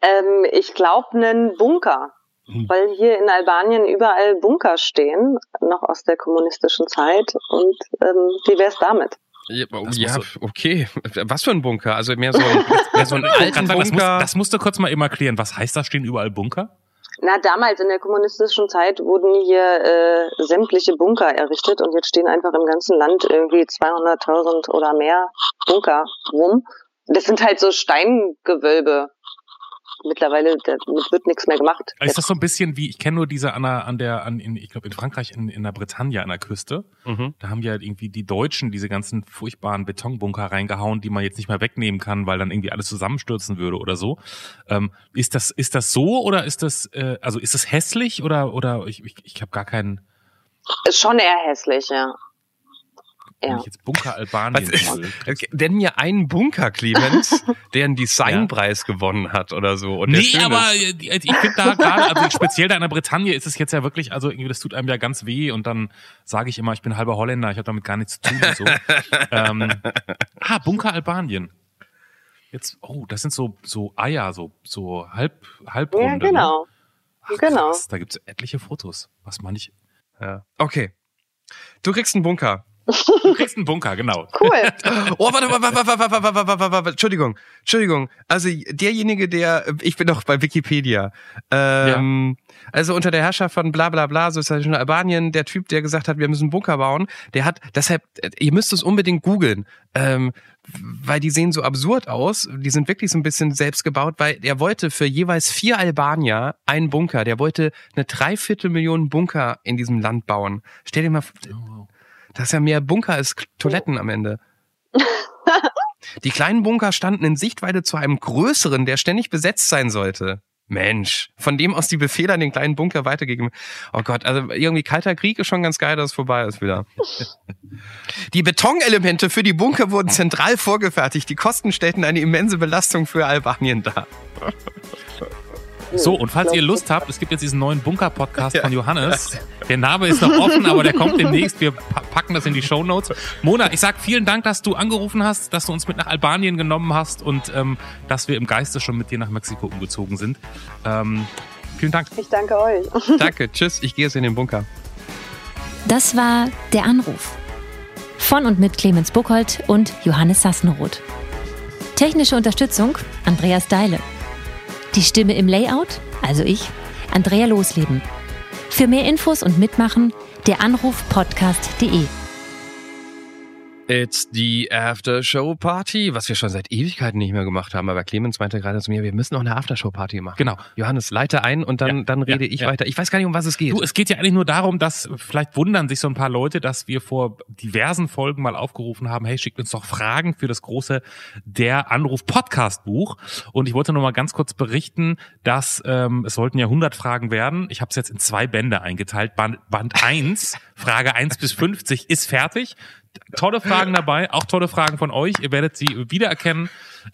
[SPEAKER 4] Ähm, ich glaube einen Bunker, hm. weil hier in Albanien überall Bunker stehen, noch aus der kommunistischen Zeit. Und ähm, wie wär's damit?
[SPEAKER 2] Ja, ja, okay. Was für ein Bunker? Also mehr so ein, mehr so ein alten
[SPEAKER 1] Bunker. Das, musst, das musst du kurz mal immer erklären. Was heißt das? Stehen überall Bunker?
[SPEAKER 4] Na, damals in der kommunistischen Zeit wurden hier äh, sämtliche Bunker errichtet und jetzt stehen einfach im ganzen Land irgendwie 200.000 oder mehr Bunker rum. Das sind halt so Steingewölbe. Mittlerweile damit wird nichts mehr gemacht.
[SPEAKER 1] Ist das so ein bisschen wie, ich kenne nur diese an der, an der, an, in, ich glaube in Frankreich, in, in der Bretagne an der Küste.
[SPEAKER 2] Mhm.
[SPEAKER 1] Da haben ja irgendwie die Deutschen diese ganzen furchtbaren Betonbunker reingehauen, die man jetzt nicht mehr wegnehmen kann, weil dann irgendwie alles zusammenstürzen würde oder so. Ähm, ist das, ist das so oder ist das, äh, also ist das hässlich oder, oder ich, ich, ich habe gar keinen.
[SPEAKER 4] Ist schon eher hässlich, ja.
[SPEAKER 1] Wenn
[SPEAKER 4] Ja.
[SPEAKER 1] ich jetzt Bunker Albanien
[SPEAKER 2] Was-
[SPEAKER 1] will.
[SPEAKER 2] Okay, Nenn mir einen Bunker, Clemens, der einen Designpreis gewonnen hat oder so. Und der
[SPEAKER 1] Nee, aber
[SPEAKER 2] ist.
[SPEAKER 1] äh, ich finde da gerade, also speziell da in der Bretagne ist es jetzt ja wirklich, also irgendwie, das tut einem ja ganz weh und dann sage ich immer, ich bin halber Holländer, ich habe damit gar nichts zu tun und so. ähm, ah, Bunker Albanien. Jetzt, oh, das sind so, so Eier, so, so halb, halbrunde.
[SPEAKER 4] Ja,
[SPEAKER 1] Ne?
[SPEAKER 4] genau.
[SPEAKER 1] Ach,
[SPEAKER 4] genau.
[SPEAKER 1] Krass, da gibt's etliche Fotos. Was man nicht.
[SPEAKER 2] Ja. Okay. Du kriegst einen Bunker.
[SPEAKER 1] Du kriegst einen Bunker, genau.
[SPEAKER 4] Cool.
[SPEAKER 2] Oh, warte, warte, warte, warte, warte, warte, warte, warte, warte, Entschuldigung, Entschuldigung. Also derjenige, der, ich bin doch bei Wikipedia. Ähm, Also unter der Herrschaft von bla bla bla, sozialistischen Albanien, der Typ, der gesagt hat, wir müssen Bunker bauen, der hat, deshalb, äh, ihr müsst es unbedingt googeln, ähm, weil die sehen so absurd aus. Die sind wirklich so ein bisschen selbst gebaut, weil er wollte für jeweils vier Albanier einen Bunker. Der wollte eine Dreiviertelmillion Bunker in diesem Land bauen. Stell dir mal, vor, das ist ja mehr Bunker als Toiletten am Ende. Die kleinen Bunker standen in Sichtweite zu einem größeren, der ständig besetzt sein sollte. Mensch, von dem aus die Befehle an den kleinen Bunker weitergegeben. Oh Gott, also irgendwie kalter Krieg ist schon ganz geil, dass es vorbei ist wieder. Die Betonelemente für die Bunker wurden zentral vorgefertigt. Die Kosten stellten eine immense Belastung für Albanien dar.
[SPEAKER 1] So, und falls ihr Lust habt, es gibt jetzt diesen neuen Bunker-Podcast von Johannes. Der Name ist noch offen, aber der kommt demnächst. Wir pa- packen das in die Show Notes. Mona, ich sag vielen Dank, dass du angerufen hast, dass du uns mit nach Albanien genommen hast und ähm, dass wir im Geiste schon mit dir nach Mexiko umgezogen sind. Ähm, vielen Dank.
[SPEAKER 4] Ich danke euch.
[SPEAKER 2] Danke, tschüss, ich gehe jetzt in den Bunker.
[SPEAKER 3] Das war Der Anruf. Von und mit Clemens Buchholz und Johannes Sassenroth. Technische Unterstützung Andreas Deile. Die Stimme im Layout, also ich, Andrea Losleben. Für mehr Infos und Mitmachen der Anrufpodcast.de.
[SPEAKER 2] It's the After-Show Party, was wir schon seit Ewigkeiten nicht mehr gemacht haben. Aber Clemens meinte gerade zu mir, wir müssen noch eine After-Show Party machen.
[SPEAKER 1] Genau.
[SPEAKER 2] Johannes, leite ein und dann,
[SPEAKER 1] Ja,
[SPEAKER 2] dann rede
[SPEAKER 1] ja,
[SPEAKER 2] ich
[SPEAKER 1] ja.
[SPEAKER 2] weiter. Ich weiß gar nicht, um was es geht.
[SPEAKER 1] Du, es geht ja eigentlich nur darum, dass vielleicht wundern sich so ein paar Leute, dass wir vor diversen Folgen mal aufgerufen haben, hey, schickt uns doch Fragen für das große Der Anruf Podcast Buch. Und ich wollte nur mal ganz kurz berichten, dass ähm, es sollten ja 100 Fragen werden. Ich habe es jetzt in zwei Bände eingeteilt. Band, Band 1, Frage 1 bis 50 ist fertig. Tolle Fragen dabei, auch tolle Fragen von euch. Ihr werdet sie wiedererkennen.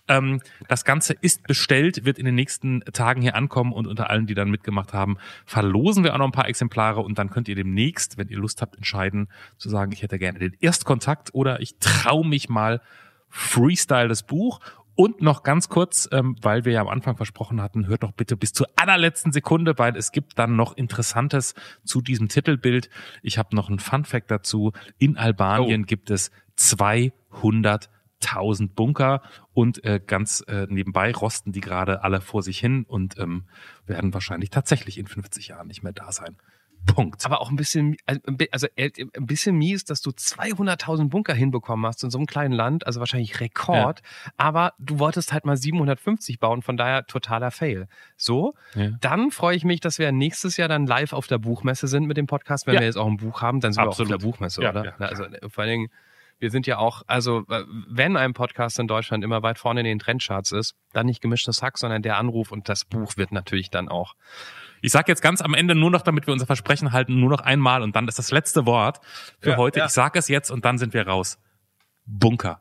[SPEAKER 1] Ähm, das Ganze ist bestellt, wird in den nächsten Tagen hier ankommen und unter allen, die dann mitgemacht haben, verlosen wir auch noch ein paar Exemplare und dann könnt ihr demnächst, wenn ihr Lust habt, entscheiden, zu sagen, ich hätte gerne den Erstkontakt oder ich traue mich mal Freestyle das Buch. Und noch ganz kurz, ähm, weil wir ja am Anfang versprochen hatten, hört doch bitte bis zur allerletzten Sekunde, weil es gibt dann noch Interessantes zu diesem Titelbild. Ich habe noch einen Fun Fact dazu. In Albanien gibt es 200.000 Bunker und äh, ganz äh, nebenbei rosten die gerade alle vor sich hin und ähm, werden wahrscheinlich tatsächlich in 50 Jahren nicht mehr da sein. Punkt.
[SPEAKER 2] aber auch ein bisschen, also äh, ein bisschen mies, dass du 200.000 Bunker hinbekommen hast in so einem kleinen Land, also wahrscheinlich Rekord, aber du wolltest halt mal 750 bauen, von daher totaler Fail. So,
[SPEAKER 1] Ja.
[SPEAKER 2] dann freue ich mich, dass wir nächstes Jahr dann live auf der Buchmesse sind mit dem Podcast, wenn
[SPEAKER 1] Ja.
[SPEAKER 2] wir jetzt auch ein Buch haben, dann sind wir
[SPEAKER 1] Absolut.
[SPEAKER 2] auch auf der Buchmesse,
[SPEAKER 1] Ja,
[SPEAKER 2] oder?
[SPEAKER 1] ja,
[SPEAKER 2] also äh, vor allen Dingen, wir sind ja auch, also äh, wenn ein Podcast in Deutschland immer weit vorne in den Trendcharts ist, dann nicht gemischtes Hack, sondern der Anruf und das Buch wird natürlich dann auch
[SPEAKER 1] Ich sage jetzt ganz am Ende nur noch, damit wir unser Versprechen halten, nur noch einmal und dann ist das letzte Wort für
[SPEAKER 2] Ja,
[SPEAKER 1] heute.
[SPEAKER 2] ja.
[SPEAKER 1] Ich sage es jetzt und dann sind wir raus. Bunker.